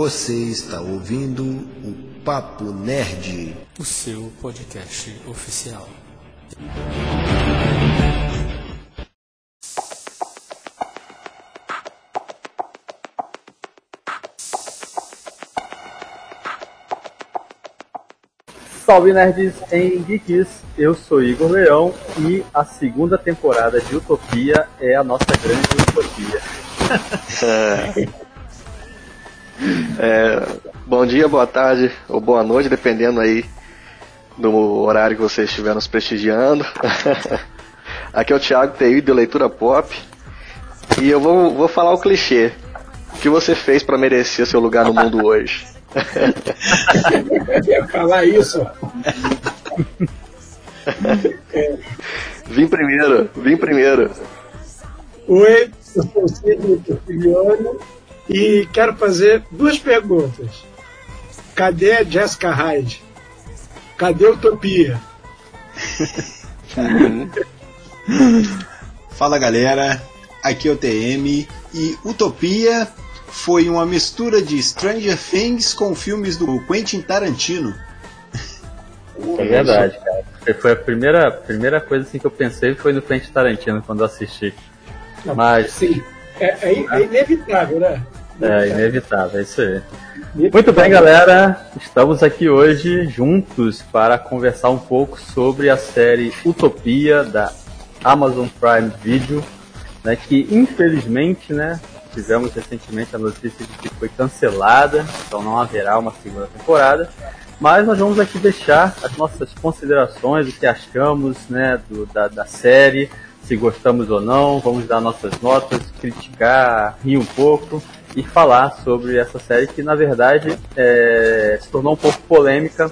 Você está ouvindo o Papo Nerd, o seu podcast oficial. Salve nerds em Geeks, eu sou Igor Leão e a segunda temporada de Utopia é a nossa grande utopia. É, bom dia, boa tarde ou boa noite, dependendo aí do horário que você estiver nos prestigiando. Aqui é o Thiago TI do Leitura Pop e eu vou, vou falar o clichê. O que você fez para merecer seu lugar no mundo hoje? Eu ia falar isso. Vim primeiro, vim primeiro. Oi, eu sou o Torquiliano e quero fazer duas perguntas. Cadê a Jessica Hyde? Cadê a Utopia? Fala galera, aqui é o TM e Utopia foi uma mistura de Stranger Things com filmes do Quentin Tarantino. É verdade, cara. Foi a primeira, primeira coisa assim que eu pensei foi no Quentin Tarantino quando eu assisti. Mas. Sim, é, é, é inevitável, né? É inevitável, é isso aí. Muito bem, galera. Estamos aqui hoje juntos para conversar um pouco sobre a série Utopia da Amazon Prime Video, né, que infelizmente, né, tivemos recentemente a notícia de que foi cancelada, então não haverá uma segunda temporada. Mas nós vamos aqui deixar as nossas considerações, o que achamos né, do, da, da série, se gostamos ou não, vamos dar nossas notas, criticar, rir um pouco e falar sobre essa série que na verdade é, se tornou um pouco polêmica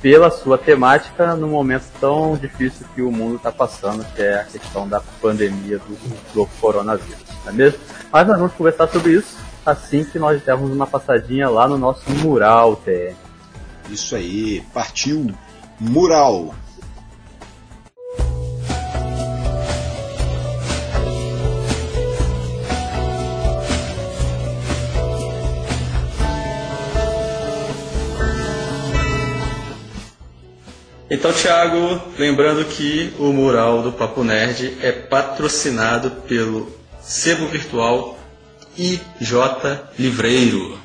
pela sua temática num momento tão difícil que o mundo está passando, que é a questão da pandemia do, do coronavírus, não é mesmo? Mas nós vamos conversar sobre isso assim que nós dermos uma passadinha lá no nosso mural TM. Isso aí, partiu mural. Então, Thiago, lembrando que o mural do Papo Nerd é patrocinado pelo sebo virtual IJ Livreiro.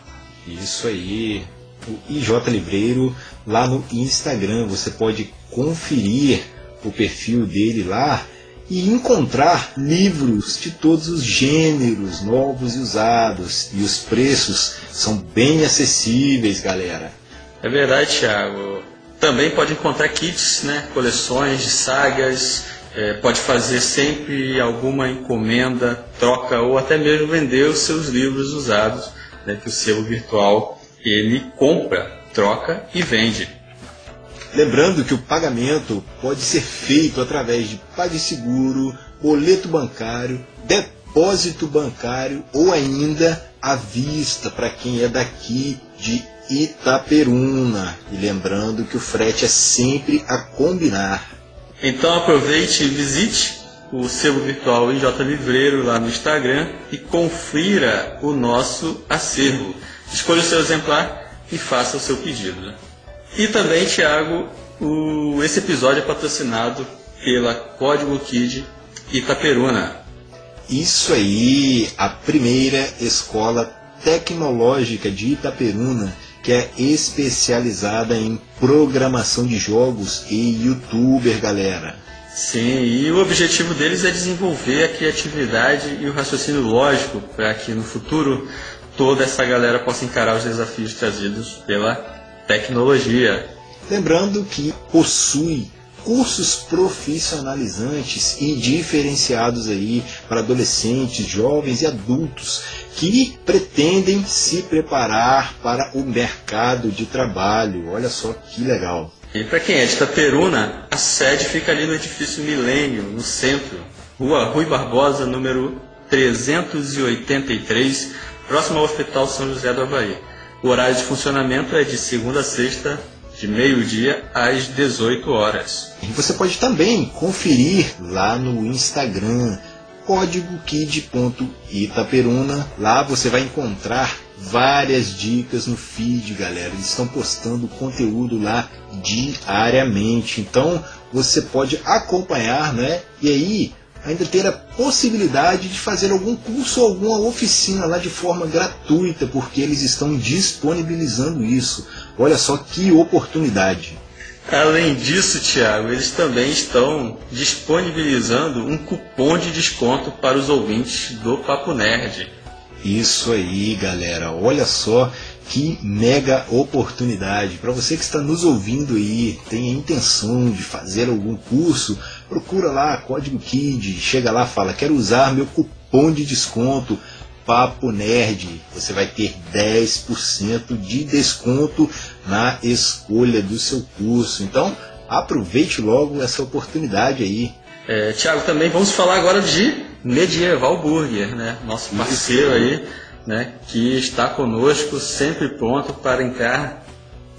Isso aí, o IJ Livreiro lá no Instagram. Você pode conferir o perfil dele lá e encontrar livros de todos os gêneros, novos e usados. E os preços são bem acessíveis, galera. É verdade, Thiago. Também pode encontrar kits, né, coleções de sagas, é, pode fazer sempre alguma encomenda, troca ou até mesmo vender os seus livros usados, né, que o selo virtual ele compra, troca e vende. Lembrando que o pagamento pode ser feito através de PagSeguro, boleto bancário, depósito bancário ou ainda à vista para quem é daqui de Itaperuna. E lembrando que o frete é sempre a combinar. Então aproveite e visite o sebo virtual IJ Livreiro lá no Instagram e confira o nosso acervo. Escolha o seu exemplar e faça o seu pedido. E também, Thiago, o, esse episódio é patrocinado pela Código Kid Itaperuna. Isso aí, a primeira escola tecnológica de Itaperuna que é especializada em programação de jogos e youtuber, galera. Sim, e o objetivo deles é desenvolver a criatividade e o raciocínio lógico para que no futuro toda essa galera possa encarar os desafios trazidos pela tecnologia. Lembrando que possui cursos profissionalizantes e diferenciados aí para adolescentes, jovens e adultos que pretendem se preparar para o mercado de trabalho. Olha só que legal. E para quem é de Itaperuna, a sede fica ali no edifício Milênio, no centro, Rua Rui Barbosa, número 383, próximo ao Hospital São José do Havaí. O horário de funcionamento é de segunda a sexta, de meio-dia às 18 horas. E você pode também conferir lá no Instagram código kid.itaperuna. Lá você vai encontrar várias dicas no feed, galera. Eles estão postando conteúdo lá diariamente. Então você pode acompanhar, né? E aí ainda ter a possibilidade de fazer algum curso ou alguma oficina lá de forma gratuita, porque eles estão disponibilizando isso. Olha só que oportunidade. Além disso, Tiago, eles também estão disponibilizando um cupom de desconto para os ouvintes do Papo Nerd. Isso aí, galera. Olha só que mega oportunidade. Para você que está nos ouvindo aí, tem a intenção de fazer algum curso, procura lá Código KID, chega lá, fala: "Quero usar meu cupom de desconto Papo Nerd". Você vai ter 10% de desconto na escolha do seu curso. Então, aproveite logo essa oportunidade aí. É, Tiago, também vamos falar agora de Medieval Burger, né? Nosso parceiro aí, né? Que está conosco, sempre pronto para entrar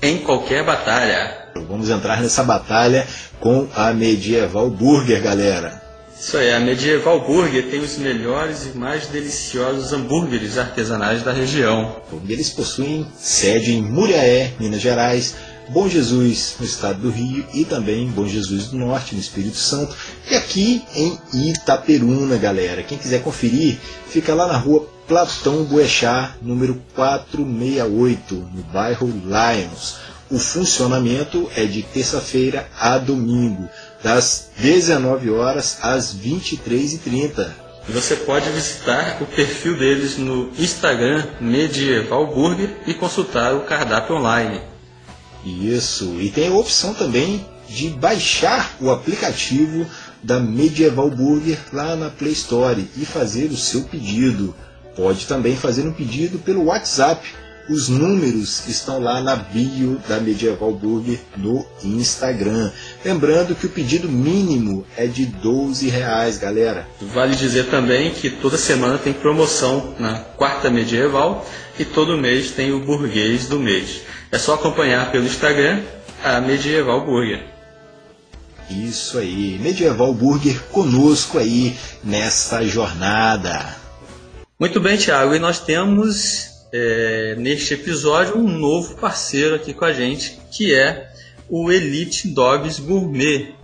em qualquer batalha. Vamos entrar nessa batalha com a Medieval Burger, galera. Isso aí, a Medieval Burger tem os melhores e mais deliciosos hambúrgueres artesanais da região. Eles possuem sede em Muriaé, Minas Gerais, Bom Jesus no estado do Rio e também Bom Jesus do Norte no Espírito Santo e aqui em Itaperuna, galera. Quem quiser conferir, fica lá na rua Platão Boechat, número 468, no bairro Lions. O funcionamento é de terça-feira a domingo, das 19 horas às 23h30. Você pode visitar o perfil deles no Instagram Medieval Burger e consultar o cardápio online. Isso, e tem a opção também de baixar o aplicativo da Medieval Burger lá na Play Store e fazer o seu pedido. Pode também fazer um pedido pelo WhatsApp. Os números estão lá na bio da Medieval Burger no Instagram. Lembrando que o pedido mínimo é de 12 reais, galera. Vale dizer também que toda semana tem promoção na quarta medieval e todo mês tem o burguês do mês. É só acompanhar pelo Instagram a Medieval Burger. Isso aí, Medieval Burger conosco aí nessa jornada. Muito bem, Thiago, e nós temos é, neste episódio um novo parceiro aqui com a gente, que é o Elite Dogs Gourmet.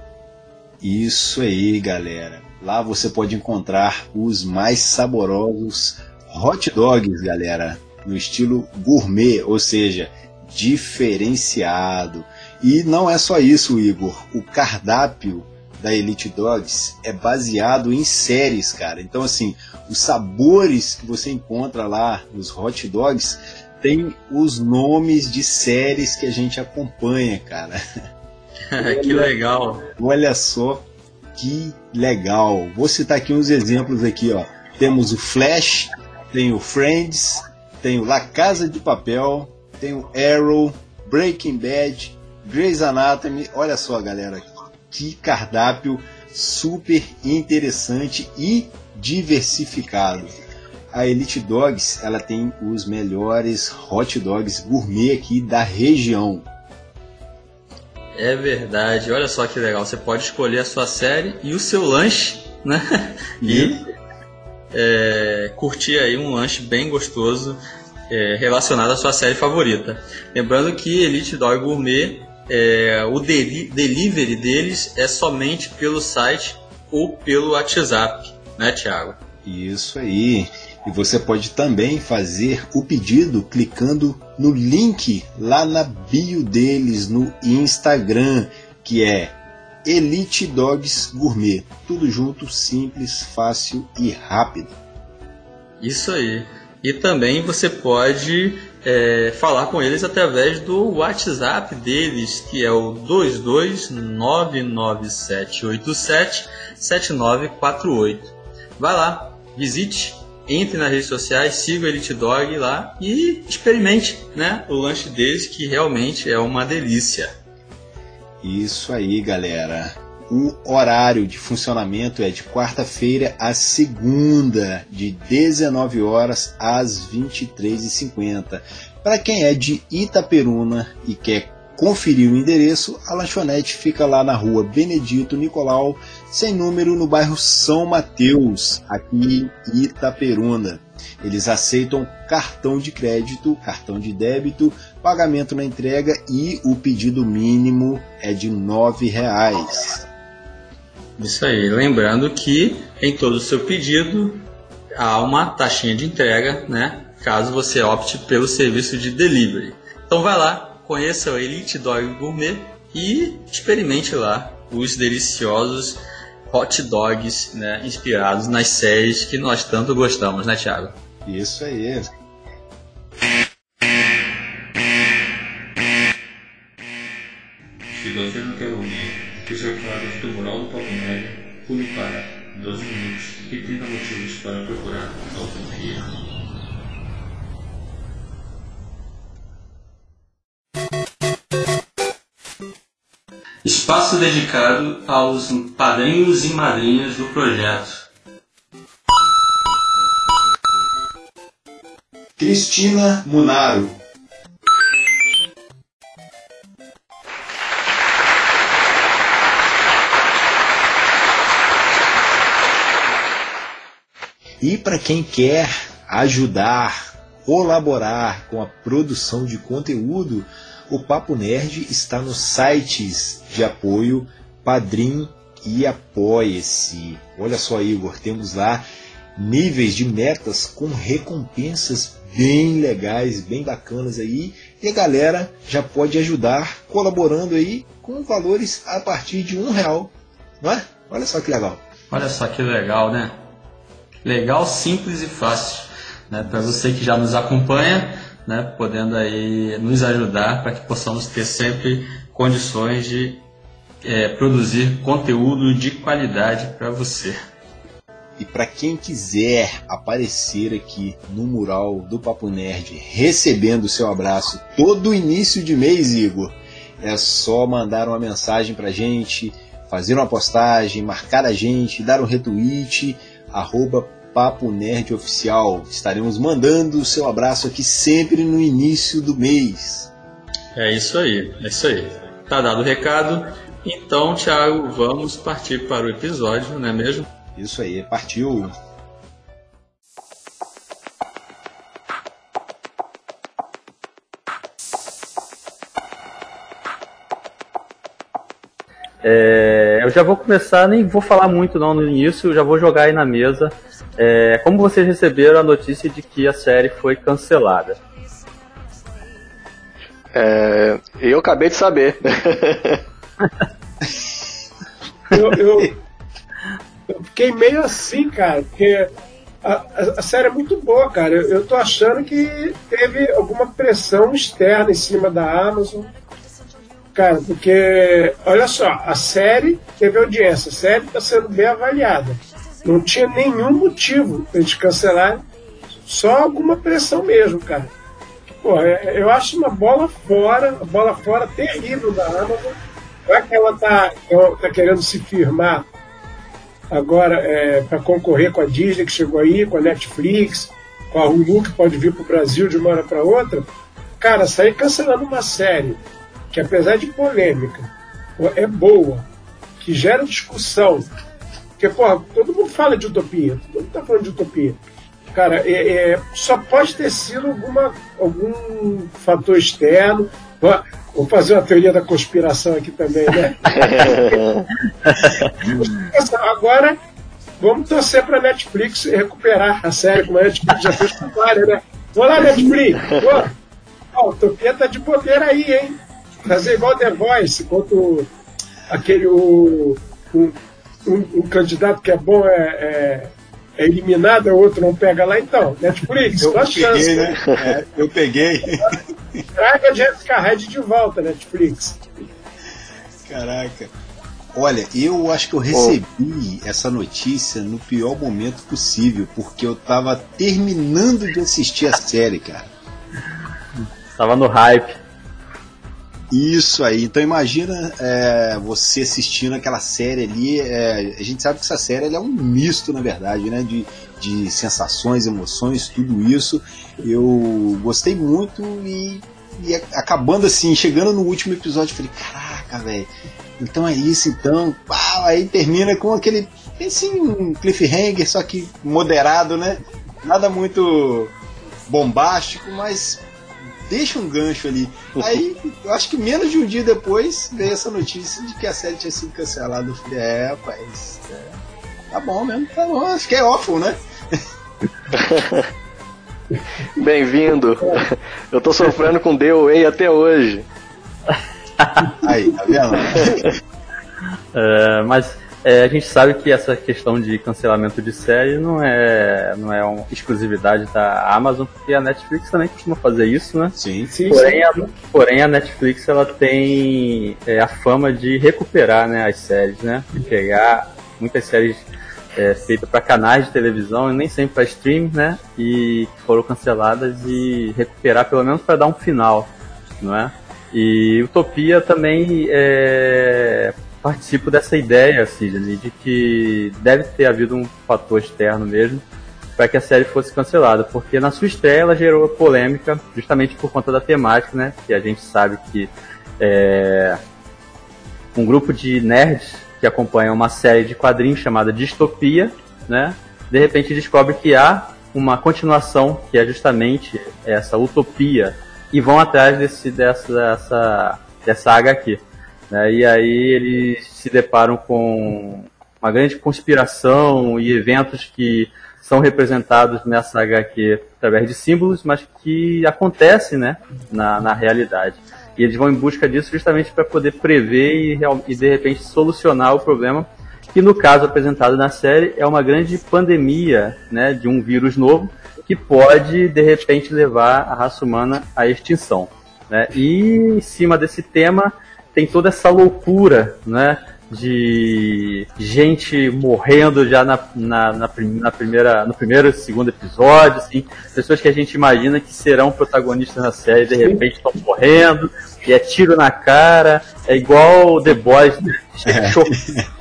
Isso aí, galera. Lá você pode encontrar os mais saborosos hot dogs, galera, no estilo gourmet, ou seja, diferenciado. E não é só isso, Igor. O cardápio da Elite Dogs é baseado em séries, cara. Então, assim, os sabores que você encontra lá nos hot dogs tem os nomes de séries que a gente acompanha, cara. que legal. Olha só que legal. Vou citar aqui uns exemplos aqui, ó. Temos o Flash, tem o Friends, tem o La Casa de Papel, tem o Arrow, Breaking Bad, Grey's Anatomy. Olha só, galera, que cardápio super interessante e diversificado. A Elite Dogs ela tem os melhores hot dogs gourmet aqui da região. É verdade, olha só que legal. Você pode escolher a sua série e o seu lanche, né? E é, curtir aí um lanche bem gostoso é, relacionado à sua série favorita. Lembrando que Elite Dog Gourmet, é, o deli delivery deles é somente pelo site ou pelo WhatsApp, né, Thiago? Isso aí. E você pode também fazer o pedido clicando no link lá na bio deles no Instagram, que é Elite Dogs Gourmet. Tudo junto, simples, fácil e rápido. Isso aí. E também você pode é, falar com eles através do WhatsApp deles, que é o 22997877948. Vai lá, visite, entre nas redes sociais, siga o Elite Dog lá e experimente né, o lanche deles, que realmente é uma delícia. Isso aí, galera. O horário de funcionamento é de quarta-feira a segunda, de 19 horas às 23h50. Para quem é de Itaperuna e quer conferir o endereço, a lanchonete fica lá na rua Benedito Nicolau, sem número, no bairro São Mateus, aqui em Itaperuna. Eles aceitam cartão de crédito, cartão de débito, pagamento na entrega e o pedido mínimo é de R$ reais. Isso aí, lembrando que em todo o seu pedido há uma taxinha de entrega, né? Caso você opte pelo serviço de delivery. Então vai lá, conheça o Elite Dog Gourmet e experimente lá os deliciosos hot dogs, né, inspirados nas séries que nós tanto gostamos, né, Thiago? Isso aí. Para procurar autonomia. Espaço dedicado aos padrinhos e madrinhas do projeto. Cristina Munaro. E para quem quer ajudar, colaborar com a produção de conteúdo, o Papo Nerd está nos sites de apoio Padrim e Apoia-se. Olha só, Igor, temos lá níveis de metas com recompensas bem legais, bem bacanas aí. E a galera já pode ajudar colaborando aí com valores a partir de um real. Não é? Olha só que legal. Olha só que legal, né? Legal, simples e fácil. Né? Para você que já nos acompanha, né? podendo aí nos ajudar para que possamos ter sempre condições de é, produzir conteúdo de qualidade para você. E para quem quiser aparecer aqui no mural do Papo Nerd, recebendo o seu abraço todo início de mês, Igor, é só mandar uma mensagem para gente, fazer uma postagem, marcar a gente, dar um retweet, arroba Papo Nerd Oficial. Estaremos mandando o seu abraço aqui sempre no início do mês. É isso aí, é isso aí. Tá dado o recado. Então, Thiago, vamos partir para o episódio, não é mesmo? Isso aí, partiu. É, eu já vou começar, nem vou falar muito não no início, eu já vou jogar aí na mesa. É, como vocês receberam a notícia de que a série foi cancelada? É, eu acabei de saber. eu, eu, eu, fiquei meio assim, cara, porque a, a, a, série é muito boa, cara. Eu, eu tô achando que teve alguma pressão externa em cima da Amazon. Cara, porque, olha só, a série teve audiência, a série está sendo bem avaliada. Não tinha nenhum motivo para eles cancelarem, só alguma pressão mesmo, cara. Pô, é, eu acho uma bola fora, uma bola fora terrível da Amazon. Já que ela tá, tá querendo se firmar agora é, para concorrer com a Disney que chegou aí, com a Netflix, com a Hulu que pode vir para o Brasil de uma hora para outra, cara, sair cancelando uma série que apesar de polêmica é boa, que gera discussão, porque porra, todo mundo fala de utopia, todo mundo está falando de utopia. Cara, é, é, só pode ter sido alguma, algum fator externo. Vou fazer uma teoria da conspiração aqui também, né? Agora, vamos torcer para a Netflix recuperar a série, como a Netflix já fez com várias, né? Vamos lá, Netflix! Pô, o Topia tá de poder aí, hein? Fazer igual The Voice, quanto aquele. O, um, um, um, candidato que é bom é, é é eliminado, o outro não pega lá, então. Netflix, eu peguei, chance, né? É, eu peguei. Traga Jessica Hyde de volta, Netflix. Caraca. Olha, eu acho que eu recebi oh. essa notícia no pior momento possível, porque eu tava terminando de assistir a série, cara. Tava no hype. Isso aí. Então imagina é, você assistindo aquela série ali. É, a gente sabe que essa série é um misto, na verdade, né? De, de sensações, emoções, tudo isso. Eu gostei muito e e acabando assim, chegando no último episódio, falei, caraca, velho. Então é isso, então. Aí termina com aquele. Assim, um cliffhanger, só que moderado, né? Nada muito bombástico, mas deixa um gancho ali. Aí, eu acho que menos de um dia depois veio essa notícia de que a série tinha sido cancelada. Eu falei, é, rapaz, é, tá bom mesmo, tá bom, acho que é órfão, né? Bem-vindo. Eu tô sofrendo com DOA até hoje. Aí, tá vendo? É, mas é, a gente sabe que essa questão de cancelamento de série não é, não é uma exclusividade da Amazon, porque a Netflix também costuma fazer isso, né? Sim, Sim, Porém, a, porém a Netflix ela tem é, a fama de recuperar né, as séries, né? De pegar muitas séries é, feitas para canais de televisão e nem sempre para stream, né? E que foram canceladas e recuperar pelo menos para dar um final, não é? E Utopia também é, participo dessa ideia, Sidney, de que deve ter havido um fator externo mesmo para que a série fosse cancelada, porque na sua estreia ela gerou polêmica justamente por conta da temática, né? Que a gente sabe que é, um grupo de nerds que acompanha uma série de quadrinhos chamada Distopia, né? De repente descobre que há uma continuação que é justamente essa utopia e vão atrás desse, dessa, dessa, dessa HQ. Né? E aí eles se deparam com uma grande conspiração e eventos que são representados nessa HQ através de símbolos, mas que acontecem né, na, na realidade. E eles vão em busca disso justamente para poder prever e, e, de repente, solucionar o problema, que no caso apresentado na série é uma grande pandemia né, de um vírus novo que pode, de repente, levar a raça humana à extinção. Né? E em cima desse tema tem toda essa loucura, né? De gente morrendo já na, na, na, na primeira, no primeiro e segundo episódio, assim, pessoas que a gente imagina que serão protagonistas na série de repente estão morrendo, e é tiro na cara, é igual The Boys, né? É. Chocar,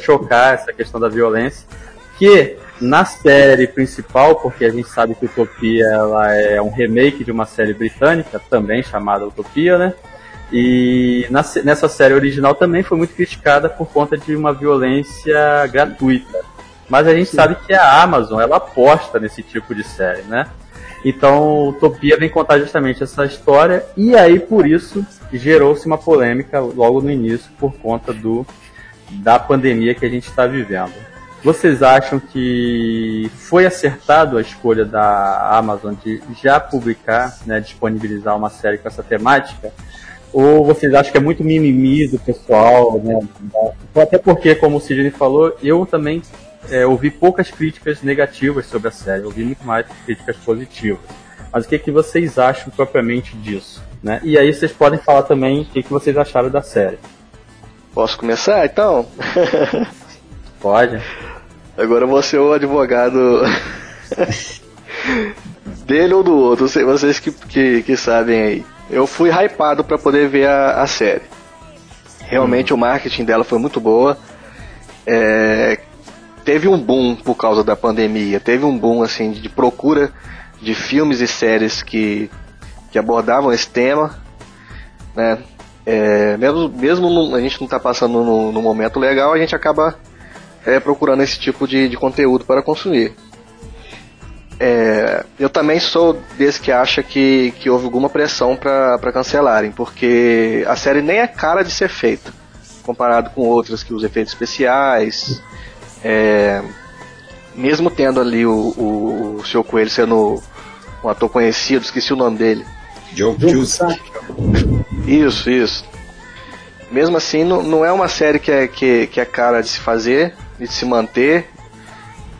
chocar essa questão da violência, que na série principal, porque a gente sabe que Utopia ela é um remake de uma série britânica, também chamada Utopia, né? E na, nessa série original também foi muito criticada por conta de uma violência gratuita. Mas a gente Sim. sabe que a Amazon ela aposta nesse tipo de série, né? Então, Utopia vem contar justamente essa história e aí por isso gerou-se uma polêmica logo no início por conta do da pandemia que a gente está vivendo. Vocês acham que foi acertado a escolha da Amazon de já publicar, né, disponibilizar uma série com essa temática? Ou vocês acham que é muito mimimi do pessoal, né? Até porque, como o Sidney falou, eu também é, ouvi poucas críticas negativas sobre a série, ouvi muito mais críticas positivas. Mas o que, que vocês acham propriamente disso? Né? E aí vocês podem falar também o que, que vocês acharam da série. Posso começar então? Pode. Agora você é o advogado dele ou do outro, vocês que, que, que sabem aí eu fui hypado para poder ver a, a série. Realmente hum. o marketing dela foi muito boa. É, teve um boom por causa da pandemia, teve um boom assim de procura de filmes e séries que, que abordavam esse tema, né? É, mesmo mesmo a gente não está passando no, no, momento legal, a gente acaba é, procurando esse tipo de, de conteúdo para consumir. É, eu também sou desse que acha que, que houve alguma pressão para cancelarem, porque a série nem é cara de ser feita, comparado com outras que os efeitos especiais, é, mesmo tendo ali o, o, o seu Coelho sendo um ator conhecido, esqueci o nome dele. Joe Cusack. Isso, isso. Mesmo assim, não, não é uma série que é, que, que é cara de se fazer, de se manter.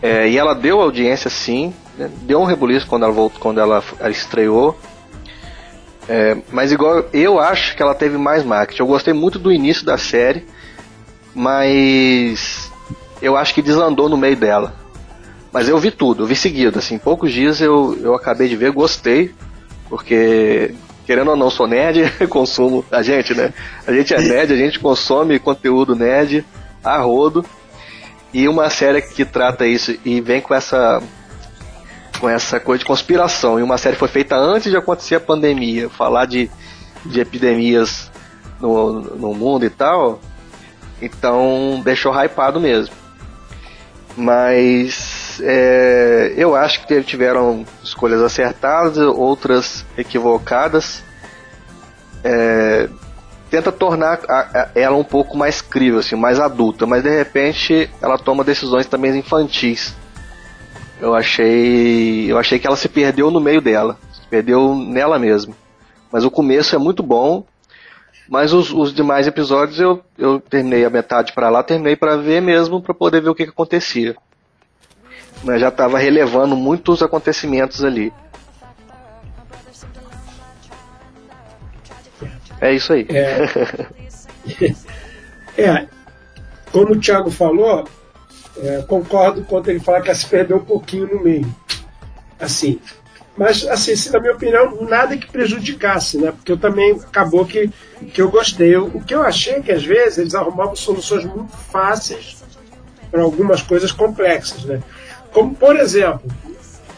É, e ela deu audiência sim? Deu um rebuliço quando ela voltou, quando ela, estreou. É, mas igual eu acho que ela teve mais marketing. Eu gostei muito do início da série, mas eu acho que desandou no meio dela. Mas eu vi tudo, eu vi seguido, assim, poucos dias eu, eu acabei de ver, gostei, porque querendo ou não, sou nerd, consumo a gente, né? A gente é nerd, a gente consome conteúdo nerd a rodo. E uma série que trata isso e vem com essa com essa coisa de conspiração. E uma série foi feita antes de acontecer a pandemia, falar de, de epidemias no, no mundo e tal. Então deixou hypado mesmo. Mas é, eu acho que tiveram escolhas acertadas, outras equivocadas. É, tenta tornar ela um pouco mais crível, assim, mais adulta, mas de repente ela toma decisões também infantis. Eu achei, eu achei que ela se perdeu no meio dela, se perdeu nela mesma. Mas o começo é muito bom, mas os, os demais episódios eu, eu terminei a metade para lá, terminei para ver mesmo, para poder ver o que, que acontecia. Mas já estava relevando muitos acontecimentos ali. É isso aí. É, é como o Thiago falou, é, concordo quando ele fala que ela se perdeu um pouquinho no meio. Assim, mas, assim, na minha opinião, nada que prejudicasse, né? Porque eu também acabou que, que eu gostei. Eu, o que eu achei é que às vezes eles arrumavam soluções muito fáceis para algumas coisas complexas, né? Como, por exemplo,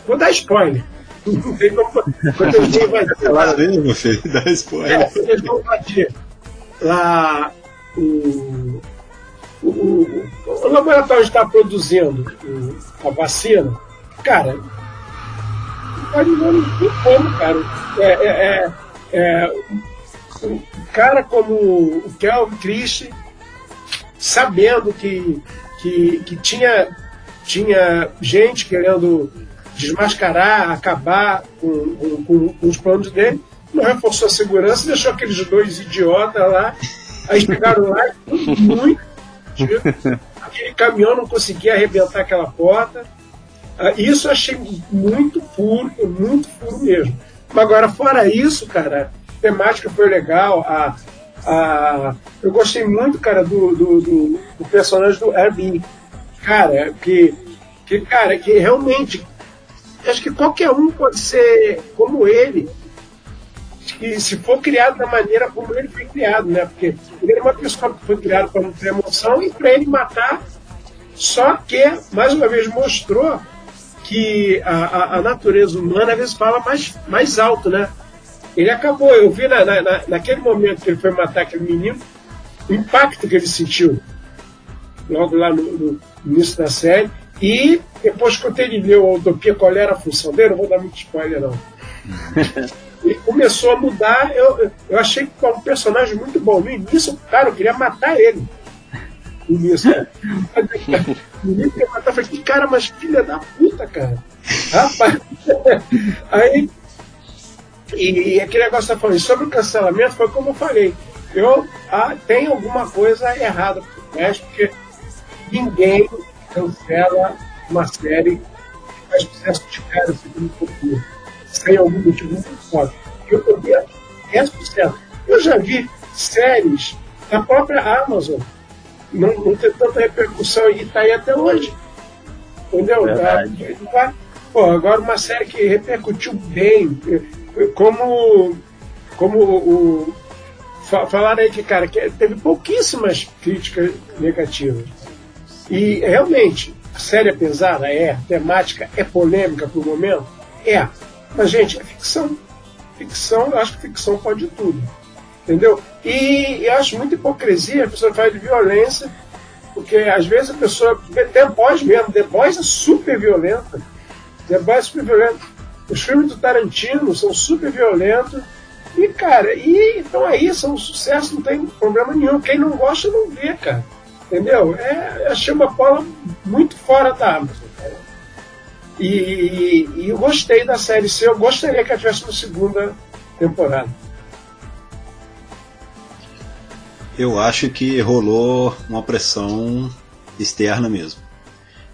vou dar spoiler. Não tem como. Quando eles vão invadir. Lá, meu filho, dá spoiler. É, eles vão invadir lá o. O, laboratório está produzindo a vacina, cara, não tem como, cara. É, é, é, é, um cara como o Kelvin Christie, sabendo que, que, que tinha, tinha gente querendo desmascarar, acabar com, com, com, os planos dele, não reforçou a segurança, deixou aqueles dois idiotas lá. Aí chegaram lá e Aquele caminhão não conseguia arrebentar aquela porta. Ah, isso eu achei muito puro, muito puro mesmo. Mas agora, fora isso, cara, a temática foi legal. A, a, eu gostei muito, cara, do, do, do, do personagem do Airbnb. Cara, que, que, cara, que realmente acho que qualquer um pode ser como ele, que se for criado da maneira como ele foi criado, né? Porque ele é uma pessoa que foi criada para não ter emoção e para ele matar, só que, mais uma vez, mostrou que a, a, a, natureza humana às vezes fala mais, mais alto, né? Ele acabou, eu vi na, na, naquele momento que ele foi matar aquele menino, o impacto que ele sentiu, logo lá no, no início da série, e depois quando ele leu a Utopia, qual era a função dele, não vou dar muito spoiler não. ele começou a mudar, eu, eu achei que foi um personagem muito bom. No início, cara, eu queria matar ele início. O menino quer matar, eu falei, que cara, mas filha da puta, cara. Rapaz. Aí. E, e aquele negócio que tá falando sobre o cancelamento foi como eu falei. Eu ah, tem alguma coisa errada por trás, porque ninguém cancela uma série que faz sucesso de cara segundo futuro, sem algum motivo muito forte. Eu podia 10%. Eu já vi séries da própria Amazon não, não tem tanta repercussão e está aí até hoje. Entendeu? Tá, tá, pô, agora uma série que repercutiu bem, como, como o, falaram aí que, cara, que teve pouquíssimas críticas negativas. E realmente, a série é pesada? É. A temática é polêmica por momento? É. Mas, gente, é ficção. Ficção, eu acho que ficção pode tudo. Entendeu? E, eu acho muita hipocrisia a pessoa fala de violência, porque às vezes a pessoa. The Boys mesmo, The Boys é super violenta. The Boys é super violento. Os filmes do Tarantino são super violentos. E, cara, e então aí são um sucesso, não tem problema nenhum. Quem não gosta não vê, cara. Entendeu? É, achei uma bola muito fora da cara. E, e, eu gostei da série C, eu gostaria que ela tivesse uma segunda temporada. Eu acho que rolou uma pressão externa mesmo.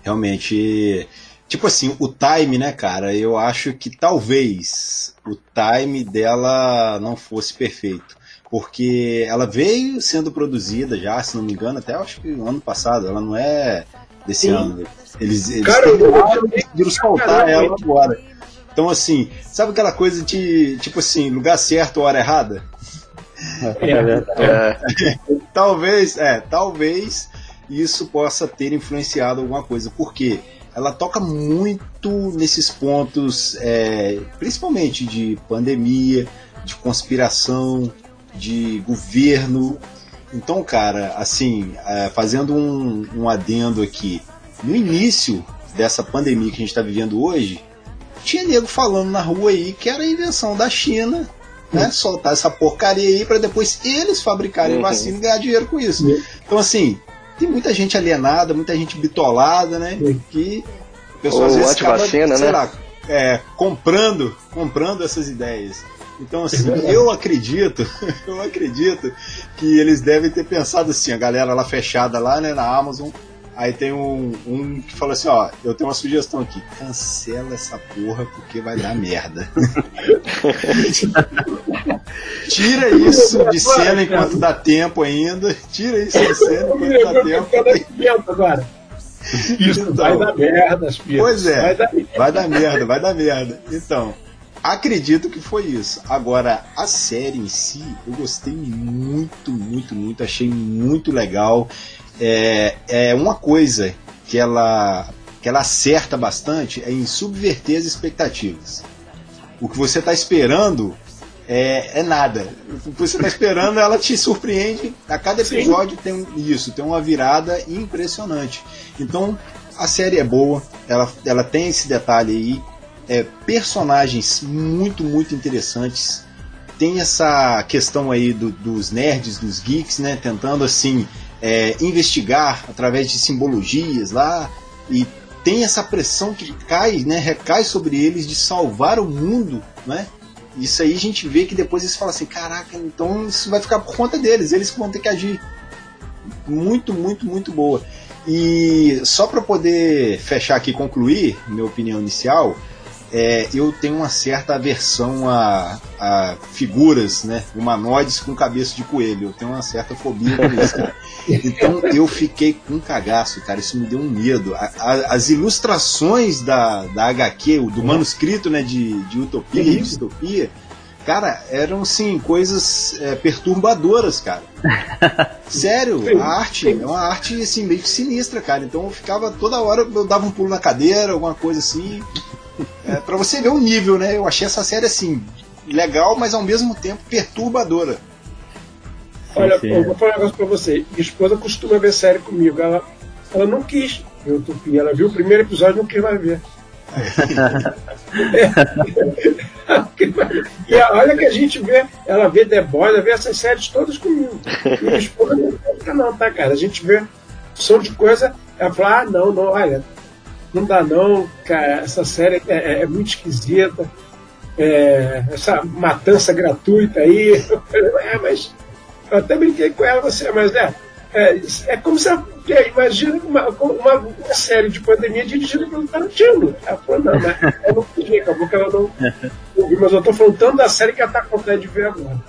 Realmente, tipo assim, o time, né, cara? Eu acho que talvez o time dela não fosse perfeito. Porque ela veio sendo produzida já, se não me engano, até acho que no ano passado, ela não é desse Sim. ano. Eles, eles cara, decidiram soltar ela agora. Então, assim, sabe aquela coisa de, tipo assim, lugar certo, hora errada? É, é. É. talvez, é, talvez isso possa ter influenciado alguma coisa, porque ela toca muito nesses pontos, é, principalmente de pandemia, de conspiração, de governo. Então, cara, assim, é, fazendo um, um adendo aqui, no início dessa pandemia que a gente está vivendo hoje, tinha nego falando na rua aí que era a invenção da China, né? Uhum. Soltar essa porcaria aí para depois eles fabricarem uhum. vacina e ganhar dinheiro com isso. Uhum. Então, assim, tem muita gente alienada, muita gente bitolada, né? Que o pessoal às vezes acaba, sei né? lá, é, comprando, comprando essas ideias. Então, assim, eu acredito, eu acredito que eles devem ter pensado assim, a galera lá fechada lá, né, na Amazon, Aí tem um, um que fala assim, ó, eu tenho uma sugestão aqui, cancela essa porra porque vai dar merda. tira isso de cena enquanto dá tempo ainda. Tira isso de cena enquanto dá tempo. agora. Isso então, vai dar merda, Pires. Pois é, vai dar, vai dar merda, vai dar merda. Então, acredito que foi isso. Agora, a série em si, eu gostei muito, muito, muito, achei muito legal é, é uma coisa que ela, que ela acerta bastante é em subverter as expectativas. O que você está esperando é, é, nada. O que você está esperando, ela te surpreende. A cada episódio Sim. tem isso, tem uma virada impressionante. Então, a série é boa, ela, ela tem esse detalhe aí. É, personagens muito, muito interessantes. Tem essa questão aí do, dos nerds, dos geeks, né? Tentando assim é, investigar através de simbologias lá e tem essa pressão que cai, né, recai sobre eles de salvar o mundo, né? Isso aí a gente vê que depois eles falam assim, caraca, então isso vai ficar por conta deles, eles vão ter que agir. Muito, muito, muito boa. E só para poder fechar aqui e concluir minha opinião inicial, é, eu tenho uma certa aversão a, a, figuras né, humanoides com cabeça de coelho. Eu tenho uma certa fobia com isso, cara. Então eu fiquei com um cagaço, cara. Isso me deu um medo. A, a, as ilustrações da, da HQ, do manuscrito né, de, de Utopia e Distopia, cara, eram sim coisas é, perturbadoras, cara. Sério, a arte é uma arte assim, meio que sinistra, cara. Então eu ficava toda hora, eu dava um pulo na cadeira, alguma coisa assim. É, para você ver o nível, né? Eu achei essa série assim, legal, mas ao mesmo tempo perturbadora. Olha, sim, sim. eu vou falar um negócio pra você. Minha esposa costuma ver série comigo. Ela, ela não quis ver Utopia. Ela viu o primeiro episódio e não quis mais ver. e olha que a gente vê, ela vê The Boys, ela vê essas séries todas comigo. E minha esposa não fica não, tá, cara? A gente vê som de coisa, ela fala, ah, não, não, olha, não dá não, cara, essa série é, é, é muito esquisita, é, essa matança gratuita aí. é, mas eu até brinquei com ela, você, mas é, é, é como se é, imagina uma, uma, uma, série de pandemia dirigida pelo Tarantino. Ela falou, não, mas eu não podia, acabou que ela não mas eu tô falando tanto da série que ela tá com de ver agora.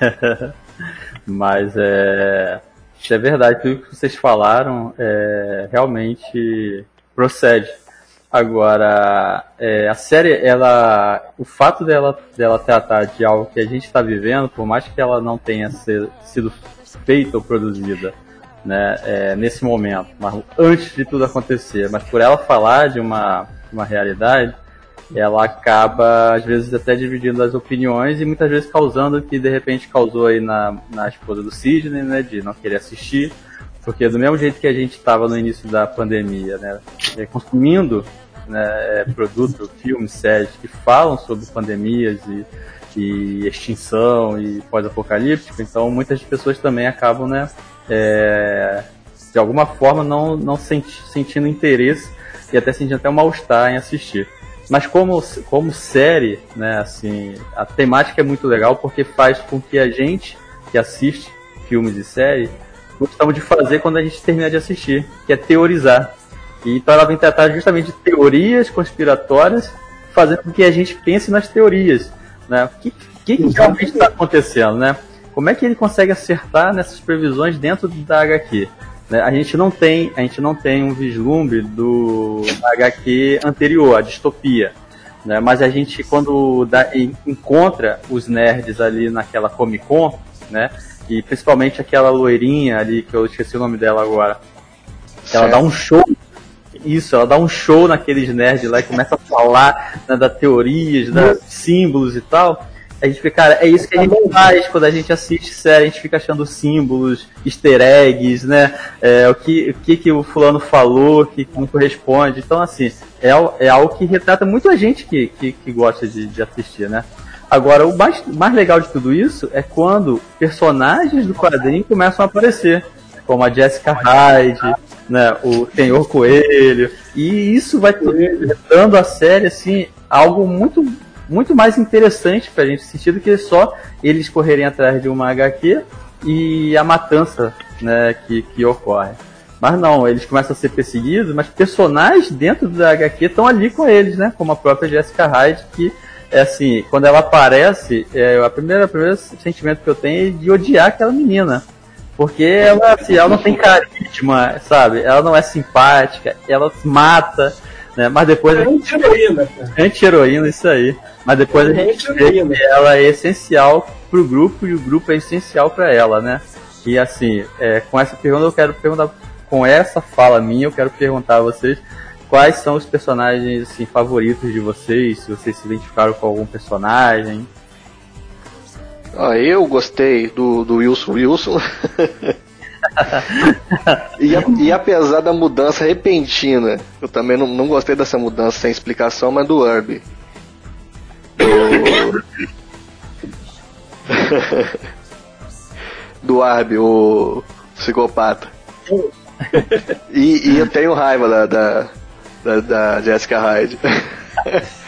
mas é. Isso é verdade, tudo que vocês falaram é, realmente procede. Agora, é, a série, ela, o fato dela, dela tratar de algo que a gente está vivendo, por mais que ela não tenha ser, sido feita ou produzida né, é, nesse momento, mas antes de tudo acontecer, mas por ela falar de uma, uma realidade, ela acaba às vezes até dividindo as opiniões e muitas vezes causando o que de repente causou aí na, na esposa do Sidney, né, de não querer assistir porque do mesmo jeito que a gente estava no início da pandemia, né, é, consumindo né, é, produtos, filmes, séries que falam sobre pandemias e, e extinção e pós-apocalíptico, então muitas pessoas também acabam, né, é, de alguma forma não, não senti, sentindo interesse e até sentindo até um mal-estar em assistir. Mas como, como série, né, assim, a temática é muito legal porque faz com que a gente que assiste filmes e séries gostamos de fazer quando a gente termina de assistir, que é teorizar. E então ela vem tratar justamente de teorias conspiratórias, fazendo com que a gente pense nas teorias. Né? O que, que, que realmente está acontecendo, né? Como é que ele consegue acertar nessas previsões dentro da HQ? Né? A gente não tem, a gente não tem um vislumbre do HQ anterior, a distopia. Né? Mas a gente, quando dá, encontra os nerds ali naquela Comic Con, né? E principalmente aquela loirinha ali, que eu esqueci o nome dela agora. Ela dá um show isso, ela dá um show naqueles nerds lá e começa a falar né, da teorias, da símbolos e tal. A gente fica, cara, é isso que a gente faz quando a gente assiste série, a gente fica achando símbolos, easter eggs, né? É, o, que, o que, que o fulano falou, que não corresponde. Então, assim, é, é algo que retrata muito a gente que, que, que gosta de, de assistir, né? Agora, o mais, mais legal de tudo isso é quando personagens do quadrinho começam a aparecer, como a Jessica Hyde, né, o Senhor Coelho, e isso vai dando a série assim algo muito muito mais interessante pra gente assistir do que só eles correrem atrás de uma HQ e a matança né, que, que ocorre. Mas não, eles começam a ser perseguidos, mas personagens dentro da HQ estão ali com eles, né? Como a própria Jessica Hyde, que é assim, quando ela aparece, é, a primeira, o primeiro sentimento que eu tenho é de odiar aquela menina. Porque ela, assim, ela não tem carisma, sabe? Ela não é simpática, ela mata, né? Mas depois. É anti-heroína. Anti-heroína, isso aí. Mas depois a gente vê que ela é essencial pro grupo e o grupo é essencial para ela, né? E assim, é, com essa pergunta eu quero perguntar, com essa fala minha, eu quero perguntar a vocês quais são os personagens assim, favoritos de vocês, se vocês se identificaram com algum personagem. Ah, eu gostei do, do Wilson Wilson. e, e, apesar da mudança repentina, eu também não, não gostei dessa mudança sem explicação, mas do Herbie. Do, do Arby, o psicopata. E, e, eu tenho raiva da, da, da, da Jessica Hyde.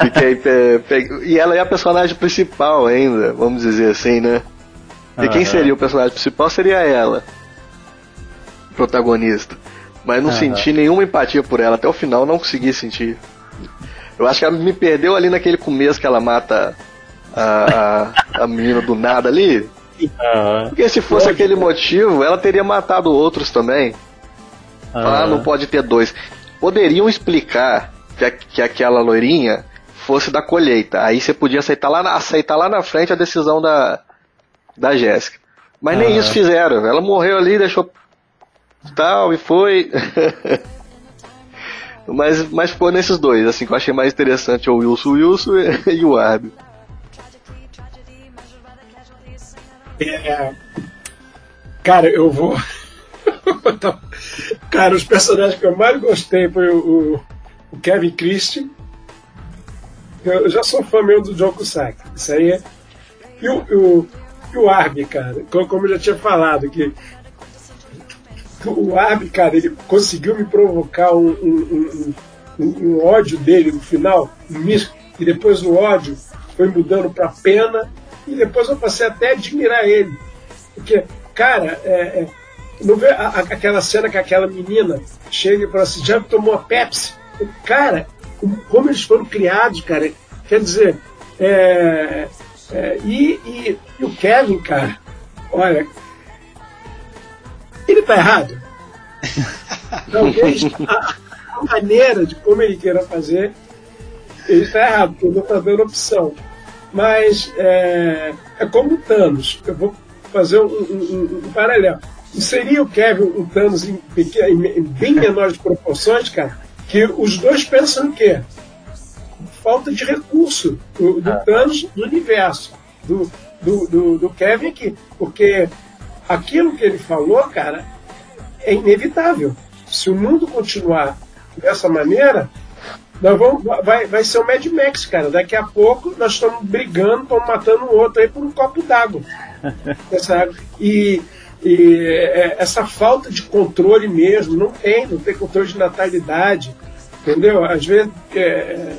Fiquei pe, pe, e ela é a personagem principal ainda, vamos dizer assim, né? E quem seria o personagem principal seria ela, protagonista. Mas não senti nenhuma empatia por ela até o final, não consegui sentir. Eu acho que ela me perdeu ali naquele começo que ela mata a, a, a menina do nada ali. Porque se fosse aquele motivo, ela teria matado outros também. Ah, não pode ter dois. Poderiam explicar que, a, que aquela loirinha fosse da colheita. Aí você podia aceitar lá, na, aceitar lá na frente a decisão da, da Jéssica. Mas nem isso fizeram. Ela morreu ali, deixou tal e foi. Mas, mas ficou nesses dois, assim, que eu achei mais interessante o Wilson Wilson e o Arby. É, cara, eu vou. cara, os personagens que eu mais gostei foi o, o, o Kevin Christie. Eu já sou fã mesmo do John Cusack. Isso aí é. E o, o, o Arby, cara, como eu já tinha falado, que o Arby, cara, ele conseguiu me provocar um, um, um, um ódio dele no final, e depois o ódio foi mudando para pena, e depois eu passei até a admirar ele. Porque, cara, é, é, não vê a, a, aquela cena que aquela menina chega e fala assim: já tomou a Pepsi? Cara, como eles foram criados, cara, quer dizer, é, é, e, e, e o Kevin, cara, olha, ele está errado? Talvez a, a, maneira de como ele queira fazer, ele está errado, porque ele não está dando opção. Mas é, é como o Thanos. Eu vou fazer um, um, um, um paralelo. Seria o Kevin um Thanos em, em bem menores proporções, cara, que os dois pensam em quê? Falta de recurso do, do Thanos do universo, do, do, do, do Kevin aqui. Porque aquilo que ele falou, cara, é inevitável. Se o mundo continuar dessa maneira, nós vamos, vai, vai ser o Mad Max, cara. Daqui a pouco nós estamos brigando, estamos matando um outro aí por um copo d'água. e, e é, essa falta de controle mesmo, não tem, não tem controle de natalidade, entendeu? Às vezes é,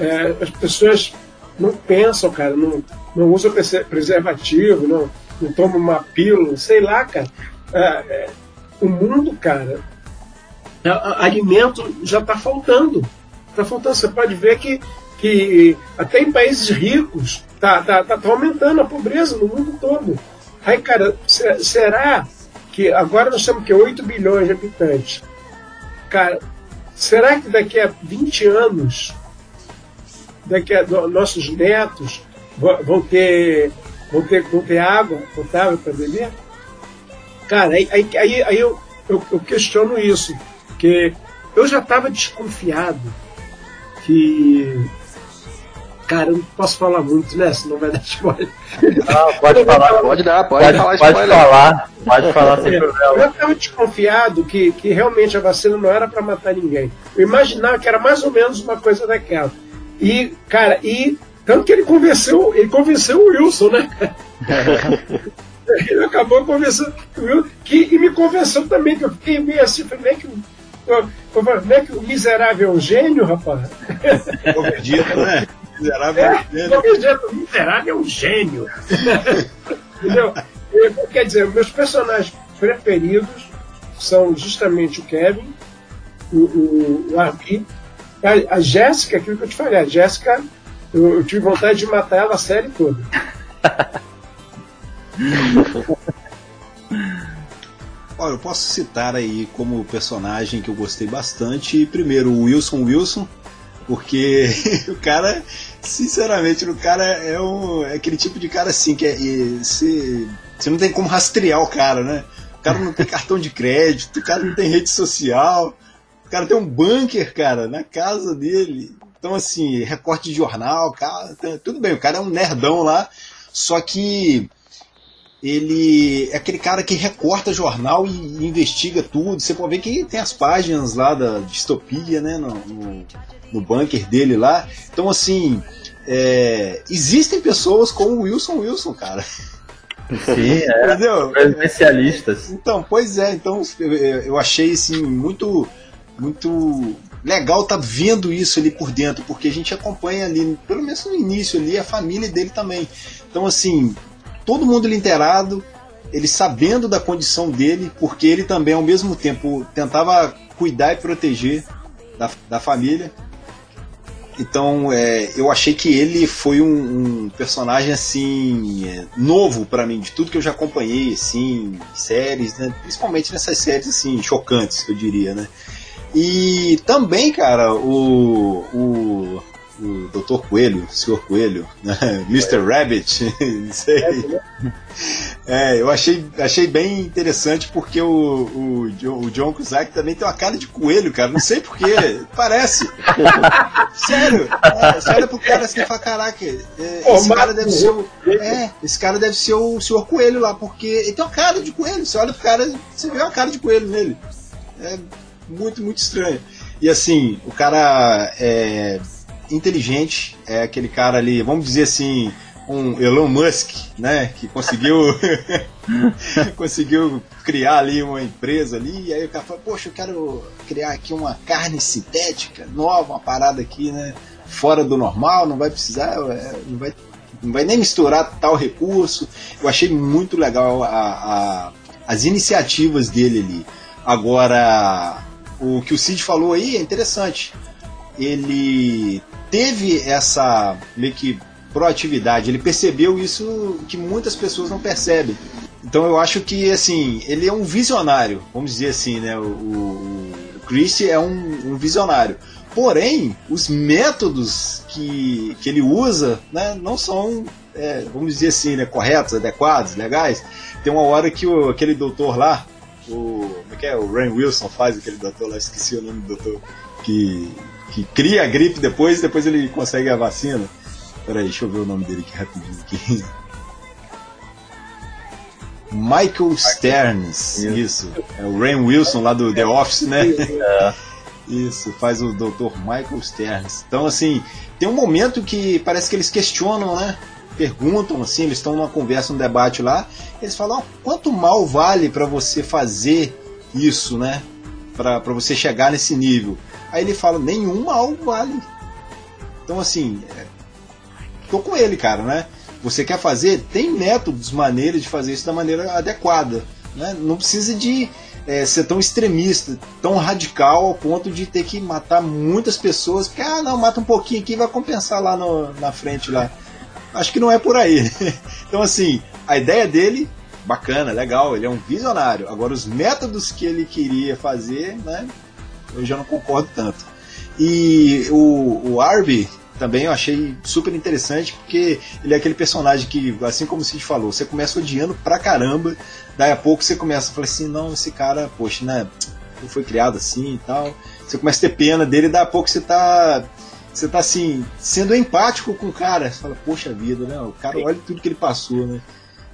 é, as pessoas não pensam, cara, não, não usam preservativo, não, não toma uma pílula, sei lá, cara. É, é, o mundo, cara, alimento já está faltando. Está faltando. Você pode ver que, que até em países ricos está tá, tá, tá aumentando a pobreza no mundo todo. Aí, cara, será que agora nós temos que 8 bilhões de habitantes? Cara, será que daqui a 20 anos, daqui a nossos netos vão ter vão ter, vão ter água potável para beber? Cara, aí, aí, aí, eu, eu, eu, questiono isso, porque eu já estava desconfiado que. Cara, eu não posso falar muito, né? Senão vai dar spoiler. Não, pode falar. Pode dar, pode, Pode, falar pode spoiler. falar. Pode falar sem problema. Eu estava desconfiado que, que realmente a vacina não era para matar ninguém. Eu imaginava que era mais ou menos uma coisa daquela. E, cara, e tanto que ele convenceu, ele convenceu o Wilson, né? ele acabou convencendo o Wilson, que, e me convenceu também, que eu fiquei meio assim, falei, como é que, como é que o miserável é um gênio, rapaz? Dia, né? Miserável. É, jeito, o miserável é um gênio. Entendeu? Quer dizer, meus personagens preferidos são justamente o Kevin, o, o, o Arby, a, a Jéssica, aquilo que eu te falei, a Jéssica, eu, eu tive vontade de matar ela a série toda. Olha, eu posso citar aí como personagem que eu gostei bastante. Primeiro, o Wilson Wilson, porque o cara, sinceramente, o cara é, um, é aquele tipo de cara assim que é, e você, você não tem como rastrear o cara, né? O cara não tem cartão de crédito, o cara não tem rede social, o cara tem um bunker, cara, na casa dele. Então, assim, recorte de jornal, cara, tudo bem, o cara é um nerdão lá, só que ele é aquele cara que recorta jornal e, e investiga tudo. Você pode ver que tem as páginas lá da distopia, né, no, no, no bunker dele lá. Então, assim, é, existem pessoas como o Wilson Wilson, cara. Sim, é. Entendeu? Especialistas. Então, pois é, então eu, eu achei assim muito muito legal tá vendo isso ali por dentro, porque a gente acompanha ali, pelo menos no início ali, a família dele também. Então assim, todo mundo ali inteirado, ele sabendo da condição dele, porque ele também ao mesmo tempo tentava cuidar e proteger da, da família. Então, é, eu achei que ele foi um, um personagem assim é, novo pra mim, de tudo que eu já acompanhei, assim, séries, né? Principalmente nessas séries assim chocantes, eu diria, né? E também, cara, o, o, o Dr. Coelho, o Sr. Coelho, né? Mr. Rabbit, não sei. É, eu achei, achei bem interessante porque o, o, o John Cusack também tem uma cara de coelho, cara. Não sei porquê. Parece. Sério. É, você olha pro cara assim e fala, caraca, é, Pô, esse cara deve ser o. É, esse cara deve ser o Sr. Coelho lá, porque ele tem uma cara de coelho. Você olha pro cara, você vê uma cara de coelho nele. É muito, muito estranho. E assim, o cara é inteligente, é aquele cara ali, vamos dizer assim, um Elon Musk, né, que conseguiu conseguiu criar ali uma empresa ali, e aí o cara fala, poxa, eu quero criar aqui uma carne sintética, nova, uma parada aqui, né, fora do normal, não vai precisar, é, não vai, não vai nem misturar tal recurso. Eu achei muito legal a, a- as iniciativas dele ali. Agora, o que o Cid falou aí é interessante. Ele teve essa meio que proatividade, ele percebeu isso que muitas pessoas não percebem. Então eu acho que assim, ele é um visionário, vamos dizer assim, né? O, o, Christie é um, um visionário. Porém, os métodos que, que ele usa né, não são, é, vamos dizer assim, né, corretos, adequados, legais. Tem uma hora que o, aquele doutor lá, o, como é que é? O Ray Wilson faz aquele doutor lá, esqueci o nome do doutor, que, que cria a gripe depois e depois ele consegue a vacina. Peraí, deixa eu ver o nome dele aqui rapidinho. Aqui. Michael Stearns, isso. É o Ray Wilson lá do The Office, né? Isso, faz o Dr. Michael Stearns. Então, assim, tem um momento que parece que eles questionam, né? Perguntam, assim, eles estão numa conversa, num debate lá. Eles falam: "Ó, quanto mal vale para você fazer isso, né? Para você chegar nesse nível. Aí ele fala: nenhum mal vale. Então, assim, é, tô com ele, cara, né? Você quer fazer? Tem métodos, maneiras de fazer isso da maneira adequada. Né? Não precisa de é, ser tão extremista, tão radical ao ponto de ter que matar muitas pessoas, porque, ah, não, mata um pouquinho aqui vai compensar lá no- na frente lá. Acho que não é por aí. Então, assim, a ideia dele, bacana, legal, ele é um visionário. Agora, os métodos que ele queria fazer, né, eu já não concordo tanto. E o, o Arby também eu achei super interessante, porque ele é aquele personagem que, assim como o Cid falou, você começa odiando pra caramba, daí a pouco você começa a falar assim, não, esse cara, poxa, né, não foi criado assim e tal. você começa a ter pena dele e daqui a pouco você tá. Você tá assim, sendo empático com o cara. Você fala, poxa vida, né? O cara olha tudo que ele passou, né?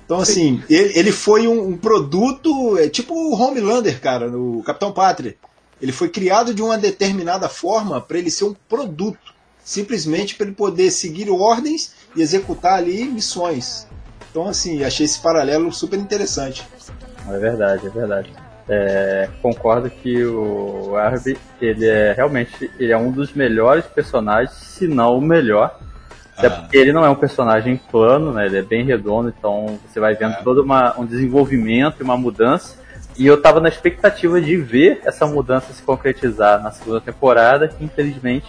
Então, assim, ele, ele foi um, um produto, é tipo o Homelander, cara, no Capitão Pátria. Ele foi criado de uma determinada forma para ele ser um produto. Simplesmente para ele poder seguir ordens e executar ali missões. Então, assim, achei esse paralelo super interessante. É verdade, é verdade. É, concordo que o Arby, ele é realmente ele é um dos melhores personagens, se não o melhor. Até Ah. porque ele não é um personagem plano, né? Ele é bem redondo, então você vai vendo É. todo uma, um desenvolvimento e uma mudança. E eu tava na expectativa de ver essa mudança se concretizar na segunda temporada, que infelizmente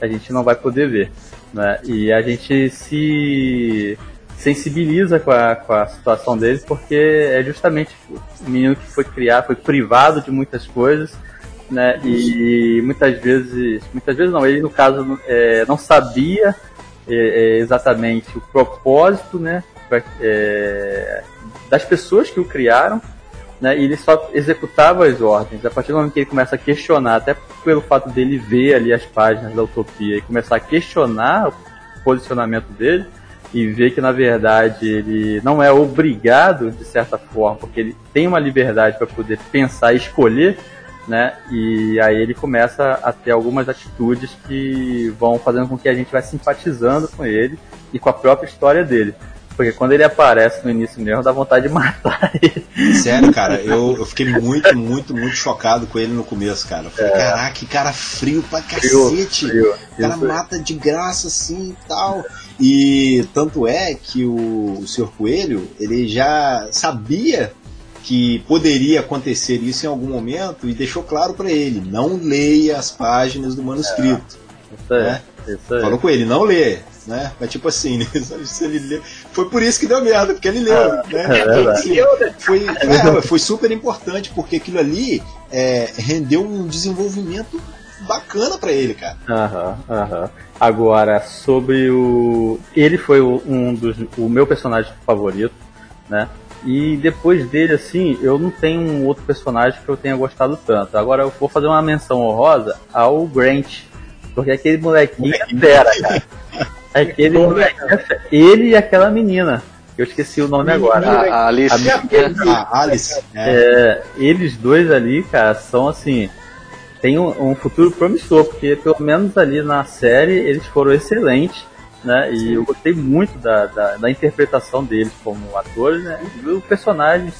a gente não vai poder ver. Né? E a gente se sensibiliza com a, com a situação dele, porque é justamente o menino que foi criado, foi privado de muitas coisas, né? E muitas vezes, muitas vezes não, ele no caso é, não sabia é, é, exatamente o propósito, né? é, das pessoas que o criaram, né? E ele só executava as ordens. A partir do momento que ele começa a questionar, até pelo fato dele ver ali as páginas da utopia e começar a questionar o posicionamento dele e ver que na verdade ele não é obrigado de certa forma, porque ele tem uma liberdade para poder pensar e escolher, né? E aí ele começa a ter algumas atitudes que vão fazendo com que a gente vá simpatizando com ele e com a própria história dele. Porque quando ele aparece no início mesmo, dá vontade de matar ele. Sério, cara, eu, eu fiquei muito, muito, muito chocado com ele no começo, cara. Eu falei, caraca, que cara frio pra cacete. Frio, O cara isso mata de graça assim e tal. E tanto é que o, o Sr. Coelho, ele já sabia que poderia acontecer isso em algum momento e deixou claro pra ele, não leia as páginas do manuscrito. Isso aí, né? isso aí. Falou com ele, não lê. Né? Mas tipo assim, né? Se ele lê- foi por isso que deu merda, porque ele leu. né? é verdade. Assim, foi, é, foi super importante, porque aquilo ali é, rendeu um desenvolvimento bacana pra ele, cara. Aham, aham. Agora, sobre o. Ele foi um dos. o meu personagem favorito, né? E depois dele, assim, eu não tenho um outro personagem que eu tenha gostado tanto. Agora eu vou fazer uma menção honrosa ao Grant. Porque aquele molequinho é fera, cara. Aquele molequinho é. Ele e aquela menina. Eu esqueci o nome agora. A, a Alice. A menina- A Alice. é, é, eles dois ali, cara, são assim. Tem um, um futuro promissor, porque pelo menos ali na série eles foram excelentes, né? E eu gostei muito da, da, da interpretação deles como atores, né? E dos personagens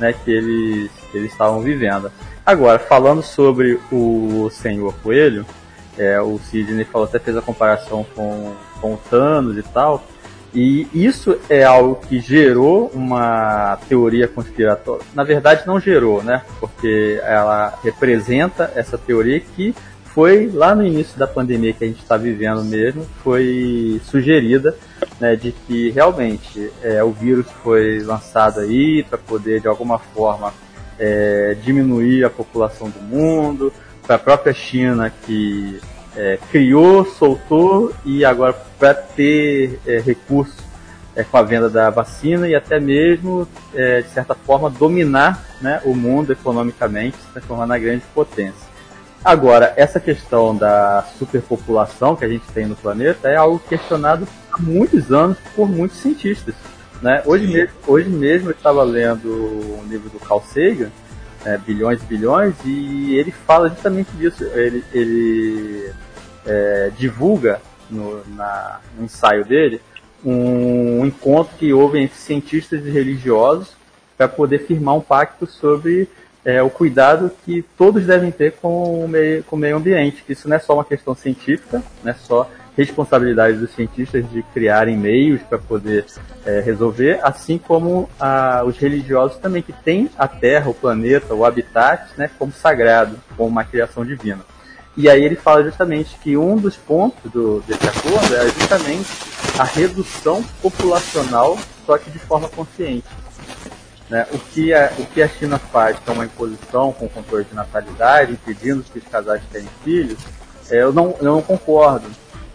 né, que eles que eles estavam vivendo. Agora, falando sobre o Senhor Coelho, é, o Sidney falou, até fez a comparação com, com o Thanos e tal. E isso é algo que gerou uma teoria conspiratória. Na verdade, não gerou, né? Porque ela representa essa teoria que foi lá no início da pandemia que a gente está vivendo mesmo, foi sugerida, né, de que realmente é, o vírus foi lançado aí para poder de alguma forma é, diminuir a população do mundo, para a própria China que é, criou, soltou e agora para ter é, recursos é, com a venda da vacina e até mesmo, é, de certa forma, dominar né, o mundo economicamente, se transformar na grande potência. Agora, essa questão da superpopulação que a gente tem no planeta é algo questionado há muitos anos por muitos cientistas. Né? Hoje, Sim. mesmo, hoje mesmo eu estava lendo um livro do Carl Sagan, é, Bilhões e Bilhões, e ele fala justamente disso. Ele, ele é, divulga no, na, no ensaio dele um encontro que houve entre cientistas e religiosos para poder firmar um pacto sobre é, o cuidado que todos devem ter com o, meio, com o meio ambiente. Isso não é só uma questão científica, não é só responsabilidade dos cientistas de criarem meios para poder é, resolver, assim como ah, os religiosos também, que têm a Terra, o planeta, o habitat, né, como sagrado, como uma criação divina. E aí ele fala justamente que um dos pontos do, desse acordo é justamente a redução populacional, só que de forma consciente. Né? O, que a, o que a China faz, é uma imposição com controle de natalidade, impedindo que os casais tenham filhos, é, eu, não, eu não concordo.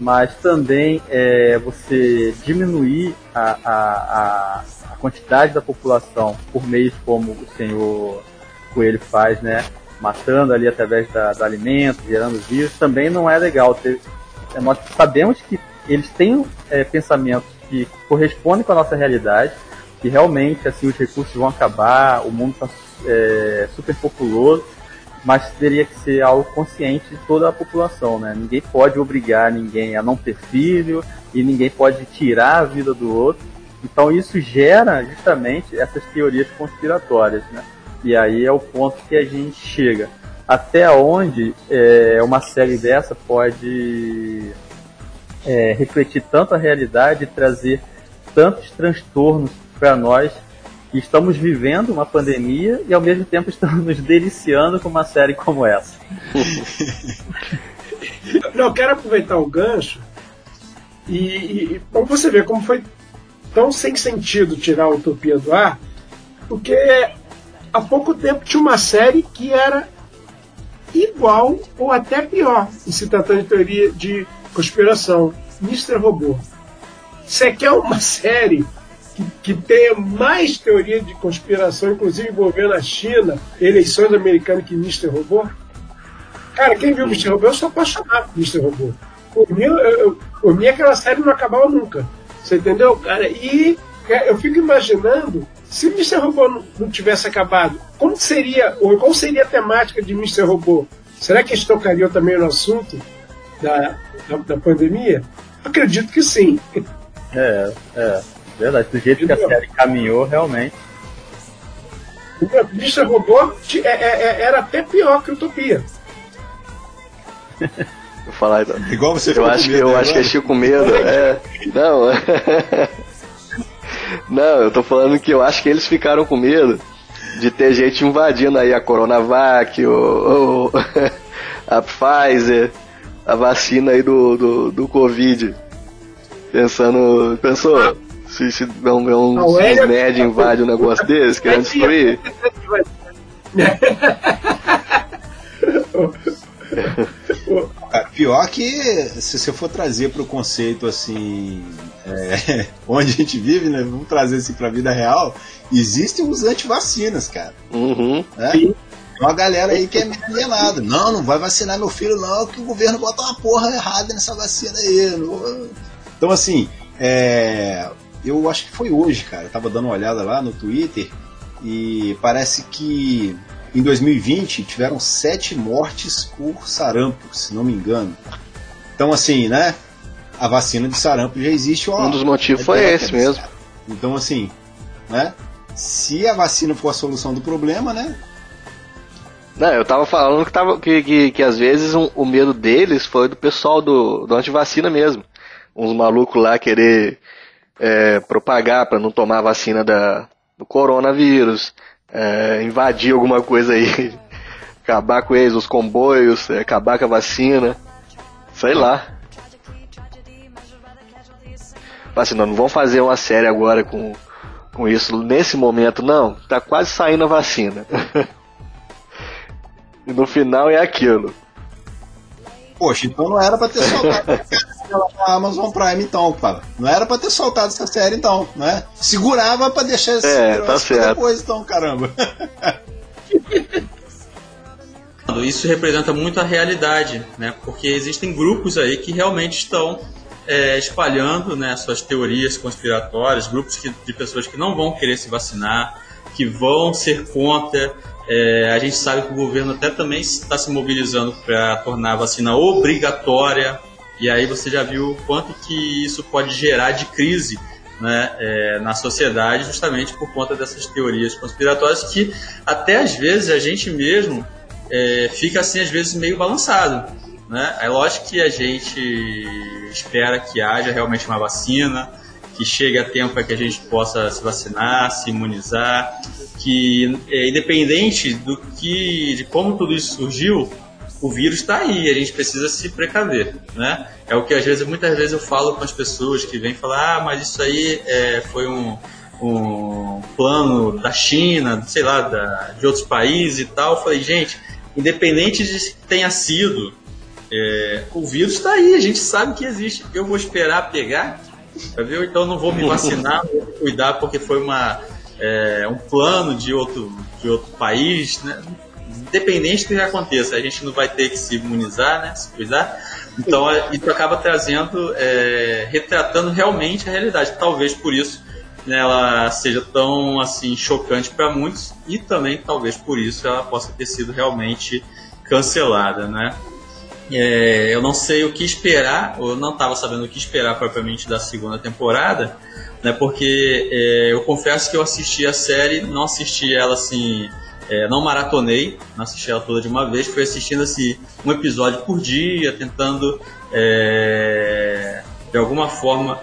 Mas também é, você diminuir a, a, a, quantidade da população por meios como o senhor Coelho faz, né? matando ali através da, do alimento, gerando vírus, também não é legal. Ter, é, nós sabemos que eles têm é, pensamentos que correspondem com a nossa realidade, que realmente assim os recursos vão acabar, o mundo está é, super populoso, mas teria que ser algo consciente de toda a população, né? Ninguém pode obrigar ninguém a não ter filho e ninguém pode tirar a vida do outro. Então isso gera justamente essas teorias conspiratórias, né? E aí é o ponto que a gente chega. Até onde é, uma série dessa pode é, refletir tanto a realidade e trazer tantos transtornos para nós estamos vivendo uma pandemia e ao mesmo tempo estamos nos deliciando com uma série como essa. Não, quero aproveitar o gancho e, e para você ver como foi tão sem sentido tirar a Utopia do ar, porque há pouco tempo tinha uma série que era igual ou até pior em se tratando de teoria de conspiração, Mr. Robô. Você quer uma série que, que tenha mais teoria de conspiração, inclusive envolvendo a China, eleições americanas que Mr. Robô? Cara, quem viu Mr. Robô, eu sou apaixonado por Mr. Robô. Por mim, eu, por mim aquela série não acabava nunca. Você entendeu, cara? E eu fico imaginando se Mr. Robô não, não tivesse acabado, como seria, ou qual seria a temática de Mr. Robô? Será que eles tocariam também no assunto da, da, da pandemia? Acredito que sim. É, é. Verdade, do jeito Entendeu? que a série caminhou, realmente. Mr. Robô é, é, é, era até pior que Utopia. Vou falar então. Igual você Eu acho que eu acho que é Chico com medo. É. Não. Não, eu tô falando que eu acho que eles ficaram com medo de ter gente invadindo aí a Coronavac, o, o a Pfizer, a vacina aí do, do, do Covid. Pensando. Pensou? Se, se não, não, se os nerds invadem um negócio desse, querendo destruir. Pior que se você for trazer para o conceito assim, é, onde a gente vive, né? Vamos trazer assim para a vida real. Existem os antivacinas, cara. Uhum. Né? Tem uma galera aí que é meio alienada. Não, não vai vacinar meu filho, não, que o governo bota uma porra errada nessa vacina aí. Então, assim, é, eu acho que foi hoje, cara. Eu tava dando uma olhada lá no Twitter e parece que em 2020 tiveram sete mortes por sarampo, se não me engano. Então, assim, né? A vacina de sarampo já existe. Ó, um dos motivos foi esse mesmo. Então, assim, né? Se a vacina for a solução do problema, né? Não, eu tava falando que, tava, que, que, que às vezes um, o medo deles foi do pessoal do, do antivacina mesmo. Uns malucos lá querer é, propagar para não tomar a vacina da, do coronavírus, é, invadir alguma coisa aí, acabar com eles, os comboios, é, acabar com a vacina, sei lá. Assim, não, não vão fazer uma série agora com, com isso nesse momento, não. Tá quase saindo a vacina. e no final é aquilo. Poxa, então não era pra ter soltado a Amazon Prime, então, cara. Não era pra ter soltado essa série, então, né? Segurava pra deixar esse é, tá certo. depois, então, caramba. Isso representa muito a realidade, né? Porque existem grupos aí que realmente estão é, espalhando né, suas teorias conspiratórias, grupos que, de pessoas que não vão querer se vacinar, que vão ser contra é, a gente sabe que o governo até também está se mobilizando para tornar a vacina obrigatória. E aí você já viu quanto que isso pode gerar de crise né, é, na sociedade, justamente por conta dessas teorias conspiratórias que até às vezes a gente mesmo é, fica assim às vezes meio balançado. Né? É lógico que a gente espera que haja realmente uma vacina, que chegue a tempo para que a gente possa se vacinar, se imunizar, que é, independente do que, de como tudo isso surgiu, o vírus está aí, a gente precisa se precaver, né? É o que às vezes, muitas vezes eu falo com as pessoas que vêm falar, ah, mas isso aí é, foi um, um plano da China, sei lá, da, de outros países e tal. Eu falei, gente, independente de que tenha sido, é, o vírus está aí, a gente sabe que existe. Eu vou esperar pegar, viu? Então não vou me vacinar, vou me cuidar porque foi uma é, um plano de outro, de outro país, né? independente do que aconteça, a gente não vai ter que se imunizar, né? Se cuidar. Então isso acaba trazendo, é, retratando realmente a realidade. Talvez por isso né, ela seja tão assim chocante para muitos e também talvez por isso ela possa ter sido realmente cancelada, né? É, eu não sei o que esperar, eu não estava sabendo o que esperar propriamente da segunda temporada, né? Porque é, eu confesso que eu assisti a série, não assisti ela assim, é, não maratonei, não assisti ela toda de uma vez, fui assistindo assim um episódio por dia, tentando é, de alguma forma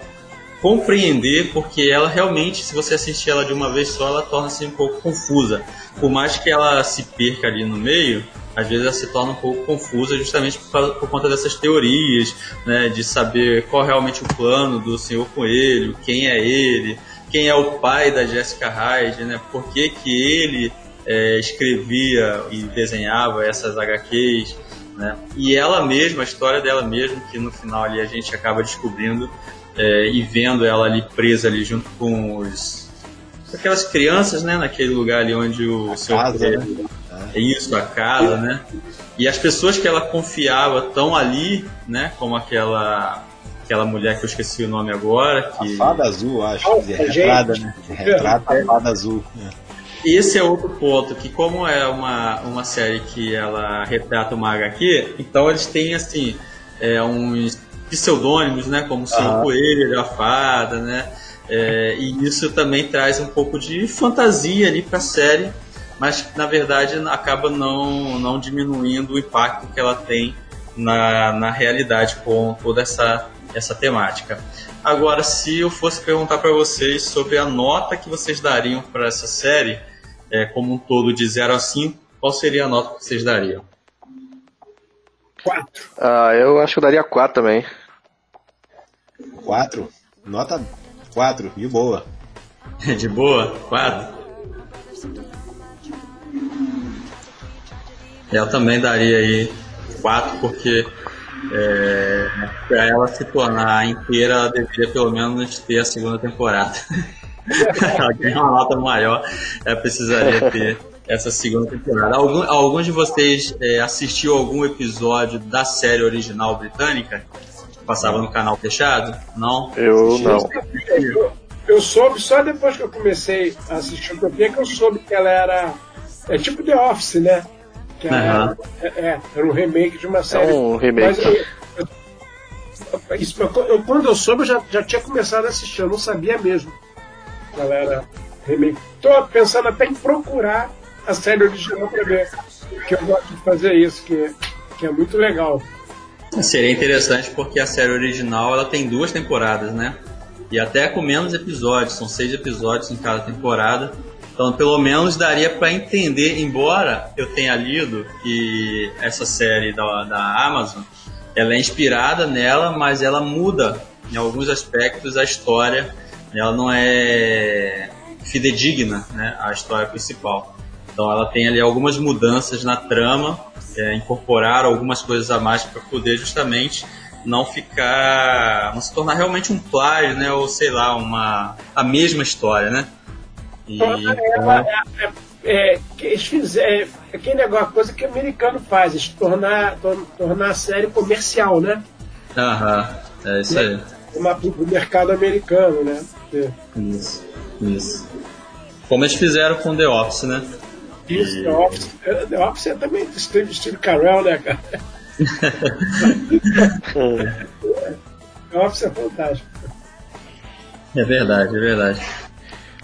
compreender, porque ela realmente, se você assistir ela de uma vez só, ela torna-se um pouco confusa. Por mais que ela se perca ali no meio, às vezes ela se torna um pouco confusa justamente por, por conta dessas teorias, né, de saber qual é realmente o plano do Senhor Coelho, quem é ele, quem é o pai da Jessica Hyde, né, por que, que ele é, escrevia e desenhava essas HQs, né, e ela mesma, a história dela mesma, que no final ali a gente acaba descobrindo é, e vendo ela ali presa ali junto com os aquelas crianças, né, naquele lugar ali onde o seu casa, né? É isso, a casa, né? E as pessoas que ela confiava estão ali, né, como aquela aquela mulher que eu esqueci o nome agora, que A fada azul, acho, que é retrata, né? Retrata a fada azul. né? Esse é outro ponto, que como é uma, uma série que ela retrata uma HQ, então eles têm, assim, é, uns pseudônimos, né? Como o Senhor Aham. Coelho, a Fada, né? É, e isso também traz um pouco de fantasia ali para a série, mas na verdade acaba não, não diminuindo o impacto que ela tem na, na realidade com toda essa, essa temática. Agora, se eu fosse perguntar para vocês sobre a nota que vocês dariam para essa série, é, como um todo de 0 a 5, qual seria a nota que vocês dariam? Quatro. Ah, eu acho que eu daria 4 também. 4. Nota 4, de boa. De boa? 4? Eu também daria aí 4, porque é, para ela se tornar inteira, ela deveria pelo menos ter a segunda temporada. ela tem uma nota maior, ela precisaria ter essa segunda temporada. Algum, algum de vocês é, assistiu algum episódio da série original britânica? Que passava no canal fechado? Não? Eu não. Eu, eu soube só depois que eu comecei a assistir o Utopia que eu soube que ela era. É tipo The Office, né? Que era, é, é, era um remake de uma É série. um remake. Mas eu, eu- isso, eu- eu- quando eu soube, eu já, já tinha começado a assistir, eu não sabia mesmo. que Ela era remake. Tô pensando até em procurar a série original pra ver. Que eu gosto de fazer isso, que, que é muito legal. Seria interessante porque a série original ela tem duas temporadas, né? E até com menos episódios, são seis episódios em cada temporada. Então, pelo menos daria para entender, embora eu tenha lido que essa série da, da Amazon ela é inspirada nela, mas ela muda em alguns aspectos a história. Ela não é fidedigna, né? A história principal. Então, ela tem ali algumas mudanças na trama, é, incorporar algumas coisas a mais para poder justamente não ficar, não se tornar realmente um plágio, né? Ou sei lá, uma a mesma história, né? E, Ela é, é, que eles fizeram, é aquele negócio, coisa que o americano faz, eles tornar, tor- tornar a série comercial, né? Aham, é isso aí. Uma, pro mercado americano, né? É. Isso, isso. Como eles fizeram com The Office, né? Isso, The Office, é, The Office é também do Steve, Steve Carell, né, cara? The Office é fantástico. É verdade, é verdade.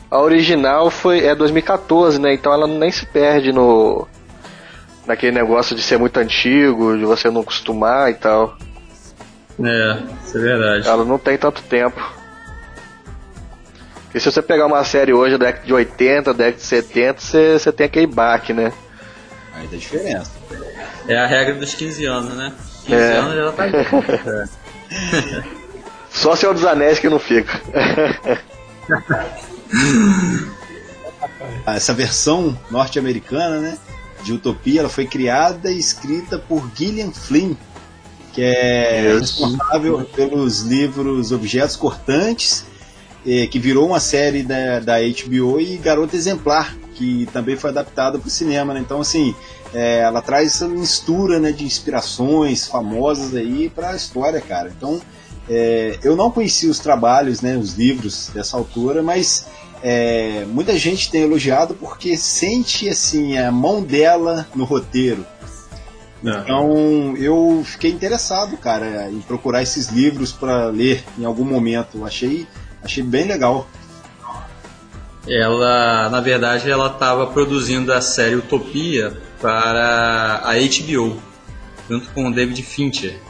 A original foi é 2014, né? Então ela nem se perde no naquele negócio de ser muito antigo, de você não acostumar e tal. É, isso é verdade. Ela não tem tanto tempo. Porque se você pegar uma série hoje da década de 80, década de 70, você, você tem aquele baque, né? Aí tem diferença. É a regra dos 15 anos, né? 15 É. anos já tá é. Só Senhor dos Anéis que não fica. Essa versão norte-americana, né, de Utopia, ela foi criada e escrita por Gillian Flynn, que é responsável pelos livros Objetos Cortantes, eh, que virou uma série da, da HBO, e Garota Exemplar, que também foi adaptada para o cinema, né? Então, assim, é, ela traz essa mistura né, de inspirações famosas aí para a história, cara. Então, é, eu não conheci os trabalhos, né, os livros dessa autora, mas é, muita gente tem elogiado porque sente assim a mão dela no roteiro. É. Então eu fiquei interessado, cara, em procurar esses livros para ler em algum momento. Achei, achei bem legal. Ela, na verdade, ela estava produzindo a série Utopia para a HBO, junto com o David Fincher.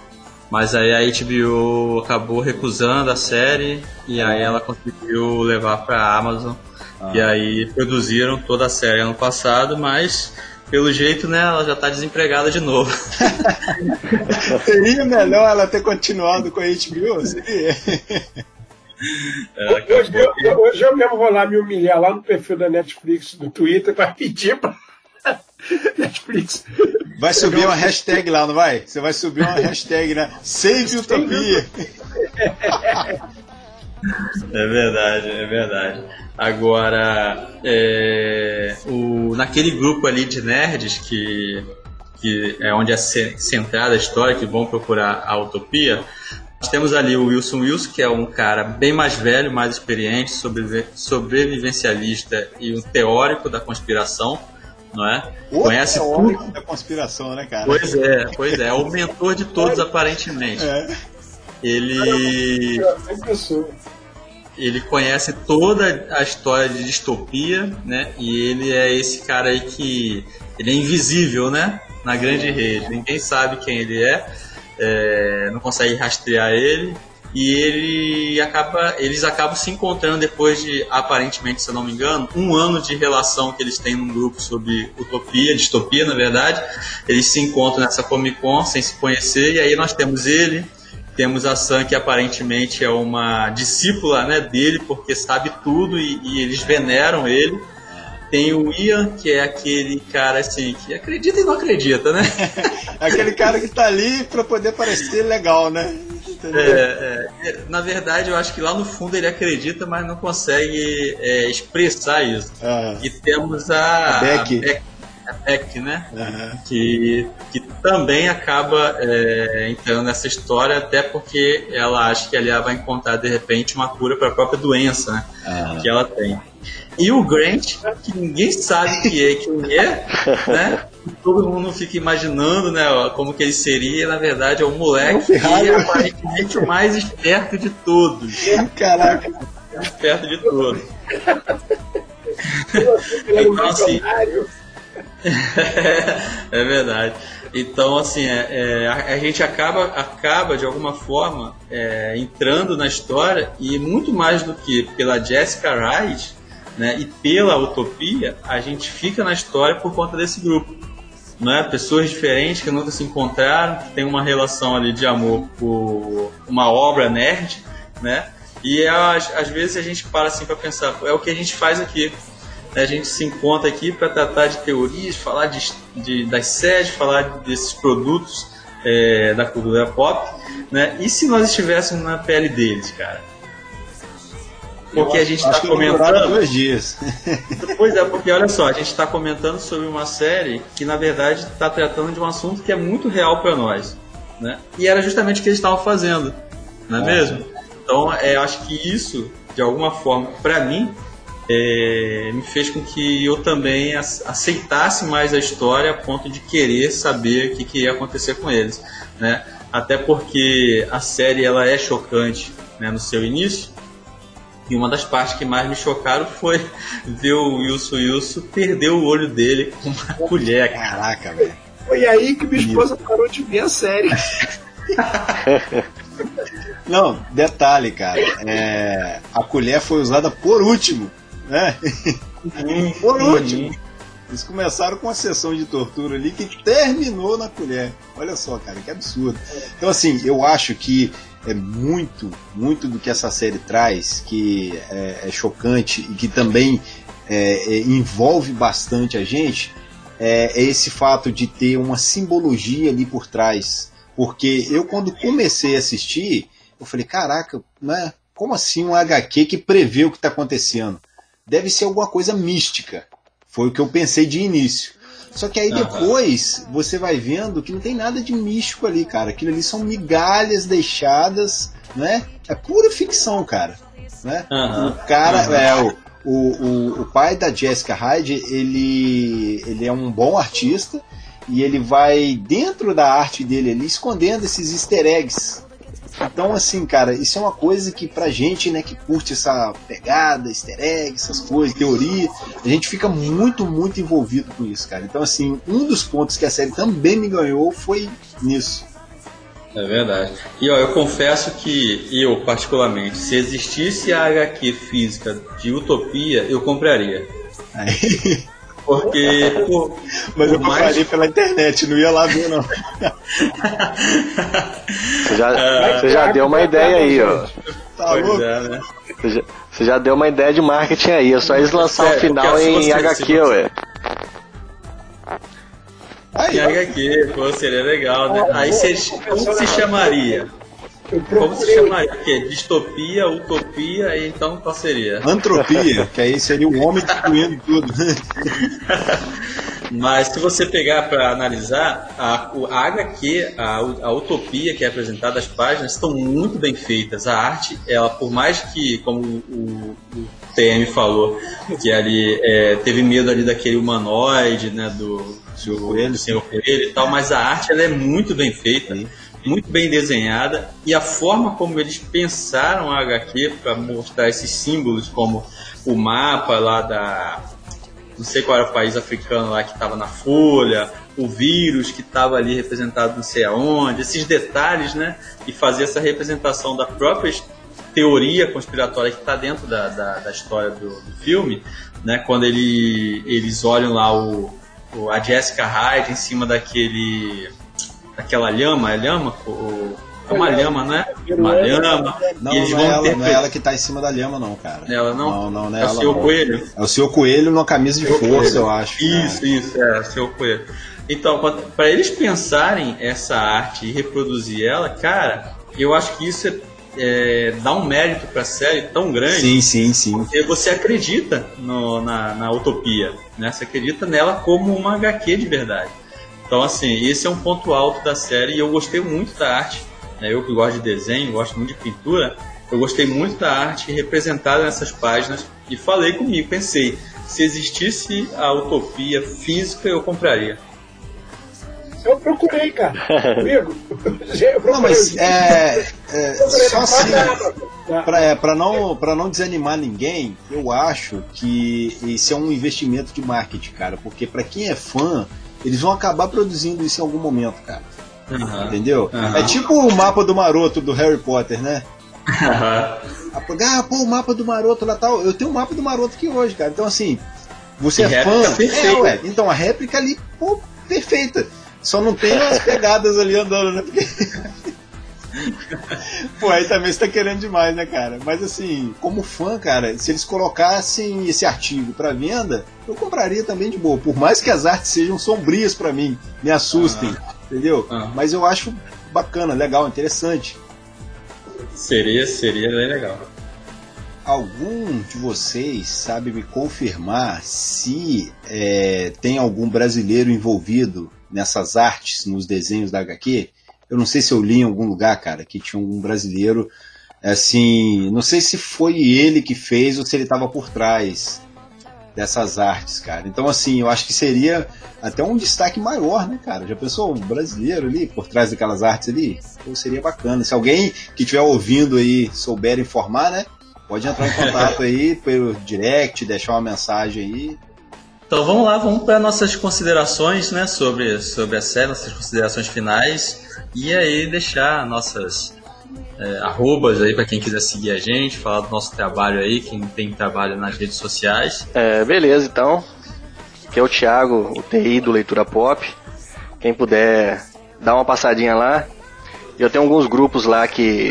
Mas aí a HBO acabou recusando a série e aí ela conseguiu levar para a Amazon. Ah. E aí produziram toda a série ano passado, mas pelo jeito, né, ela já está desempregada de novo. Seria melhor ela ter continuado com a HBO? Seria. É, hoje, eu, hoje eu mesmo vou lá me humilhar lá no perfil da Netflix do Twitter para pedir para Netflix. Vai subir uma hashtag lá, não vai? Você vai subir uma hashtag, né? Save Utopia. É verdade, é verdade. Agora, é, o, naquele grupo ali de nerds que, que é onde é centrada a história, que vão procurar a utopia, nós temos ali o Wilson Wilson, que é um cara bem mais velho, mais experiente, sobrevivencialista e um teórico da conspiração não é? O Conhece tudo da conspiração, né, cara? Pois é, pois é, é o mentor de todos aparentemente. É. Ele ele conhece toda a história de distopia, né? E ele é esse cara aí que ele é invisível, né? Na grande rede. Ninguém sabe quem ele é, é não consegue rastrear ele e ele acaba, eles acabam se encontrando depois de, aparentemente, se eu não me engano, um ano de relação que eles têm num grupo sobre utopia, distopia, na verdade. Eles se encontram nessa Comic Con sem se conhecer, e aí nós temos ele, temos a Sam, que aparentemente é uma discípula né, dele, porque sabe tudo e, e eles veneram ele. Tem o Ian, que é aquele cara assim, que acredita e não acredita, né? aquele cara que tá ali pra poder parecer legal, né? É, é, na verdade, eu acho que lá no fundo ele acredita, mas não consegue é, expressar isso. Uhum. E temos a, a Beck. A Beck, a Beck né? Uhum. Que, que também acaba é, entrando nessa história, até porque ela acha que ali ela vai encontrar de repente uma cura para a própria doença né? uhum. que ela tem. E o Grant, que ninguém sabe que é, quem é, né? Todo mundo fica imaginando, né, como que ele seria, na verdade é um moleque é que é aparentemente o mais esperto de todos. Caraca. O esperto de todos. então, assim, é verdade. Então, assim, é, é, a, a, gente acaba, acaba de alguma forma é, entrando na história e muito mais do que pela Jessica Wright, né, e pela utopia, a gente fica na história por conta desse grupo. Né? Pessoas diferentes que nunca se encontraram, que tem uma relação ali de amor por uma obra nerd, né? E às, às vezes a gente para assim para pensar, é o que a gente faz aqui. Né? A gente se encontra aqui para tratar de teorias, falar de, de, das séries, falar desses produtos é, da cultura pop, né? E se nós estivéssemos na pele deles, cara? Porque a gente está comentando. Dois dias. pois é, porque olha só, a gente está comentando sobre uma série que na verdade está tratando de um assunto que é muito real para nós, né? E era justamente o que eles estavam fazendo, não é, é. mesmo? Então, é, acho que isso, de alguma forma, para mim, é, me fez com que eu também aceitasse mais a história a ponto de querer saber o que, que ia acontecer com eles, né? Até porque a série ela é chocante né, no seu início, e uma das partes que mais me chocaram foi ver o Wilson Wilson perder o olho dele com uma colher. Caraca, velho. Foi aí que minha esposa parou de ver a série. Não, detalhe, cara. É, a colher foi usada por último, né? por último. Eles começaram com uma sessão de tortura ali que terminou na colher. Olha só, cara, que absurdo. Então, assim, eu acho que é muito, muito do que essa série traz, que é, é chocante e que também é, é, envolve bastante a gente, é, é, esse fato de ter uma simbologia ali por trás. Porque eu, quando comecei a assistir, eu falei: caraca, né, como assim um HQ que prevê o que está acontecendo? Deve ser alguma coisa mística. Foi o que eu pensei de início. Só que aí depois você vai vendo que não tem nada de místico ali, cara. Aquilo ali são migalhas deixadas, né? É pura ficção, cara. Né? Aham. O cara, Aham. é, o, o, o, o pai da Jessica Hyde, ele, ele é um bom artista e ele vai, dentro da arte dele ali, escondendo esses easter eggs. Então, assim, cara, isso é uma coisa que pra gente, né, que curte essa pegada, easter egg, essas coisas, teoria, a gente fica muito, muito envolvido com isso, cara. Então, assim, um dos pontos que a série também me ganhou foi nisso. É verdade. E ó, eu confesso que eu, particularmente, se existisse a HQ física de Utopia, eu compraria. Aí, Porque, pô, mas eu mais- pela internet, não ia lá ver, não. Você já, É. você já deu uma ideia aí, ó. Tá pois louco? é, né? Você já, você já deu uma ideia de marketing aí. É só eles lançar o final em você- HQ, você- ué. Aí, Em. HQ, pô, seria legal, né? Aí vocês, como se chamaria? Eu Como se chamaria? O quê? Distopia, utopia, e então qual seria? Antropia, que aí seria o homem destruindo tudo. Mas se você pegar para analisar, a, a HQ, a, a utopia que é apresentada, as páginas estão muito bem feitas. A arte, ela, por mais que, como o, o TM falou, que ali é, teve medo ali daquele humanoide, né, do, Senhor do, Coelho. do Senhor Coelho e tal, mas a arte ela é muito bem feita. Sim. Muito bem desenhada e a forma como eles pensaram a HQ para mostrar esses símbolos, como o mapa lá da, não sei qual era o país africano lá que estava na folha, o vírus que estava ali representado não sei aonde, esses detalhes, né? E fazer essa representação da própria teoria conspiratória que está dentro da, da, da história do, do filme, né? Quando ele, eles olham lá o, o- a Jessica Hyde em cima daquele daquela lhama, é lhama? O, é uma lhama, né? Uma lhama. Não, eles não vão é, ela, não é ela que tá em cima da lhama, não, cara. Ela não? Não, não, não é É o ela. seu não. coelho. É o seu coelho numa camisa de força, eu acho. Isso, isso, é, seu coelho. Então, para eles pensarem essa arte e reproduzir ela, cara, eu acho que isso é, é, dá um mérito para a série tão grande. Sim, sim, sim. Porque você acredita no- na, na utopia, né? Você acredita nela como uma HQ de verdade. Então, assim, esse é um ponto alto da série e eu gostei muito da arte. né? Eu que gosto de desenho, gosto muito de pintura, eu gostei muito da arte representada nessas páginas e falei comigo, pensei, se existisse a utopia física, eu compraria. Eu procurei, cara. Amigo, eu procurei. Não, mas é, é, só assim, tá? pra, é, não, pra não desanimar ninguém, eu acho que isso é um investimento de marketing, cara, porque pra quem é fã, eles vão acabar produzindo isso em algum momento, cara. Entendeu? Aham. É tipo o mapa do maroto do Harry Potter, né? Ah, pô, o mapa do maroto lá tal. Eu tenho o mapa do maroto aqui hoje, cara. Então, assim, você E é fã. perfeita. É, ué. Então, a réplica ali, pô, perfeita. Só não tem as pegadas ali andando, né? Porque... Pô, aí também você tá querendo demais, né, cara? Mas assim, como fã, cara, se eles colocassem esse artigo pra venda, eu compraria também de boa. Por mais que as artes sejam sombrias pra mim, me assustem, entendeu? Ah. Mas eu acho bacana, legal, interessante. Seria, seria bem legal. Algum de vocês sabe me confirmar se é, tem algum brasileiro envolvido nessas artes, nos desenhos da HQ? Eu não sei se eu li em algum lugar, cara, que tinha um brasileiro, assim, não sei se foi ele que fez ou se ele estava por trás dessas artes, cara. Então, assim, eu acho que seria até um destaque maior, né, cara? Já pensou um brasileiro ali por trás daquelas artes ali? Pô, seria bacana. Se alguém que estiver ouvindo aí souber informar, né? Pode entrar em contato aí pelo direct, deixar uma mensagem aí. Então vamos lá, vamos para nossas considerações né, sobre, sobre a série, nossas considerações finais. E aí deixar nossas é, arrobas aí para quem quiser seguir a gente, falar do nosso trabalho aí, quem tem trabalho nas redes sociais. É, beleza, então. Aqui é o Thiago, o TI do Leitura Pop. Quem puder dar uma passadinha lá. Eu tenho alguns grupos lá que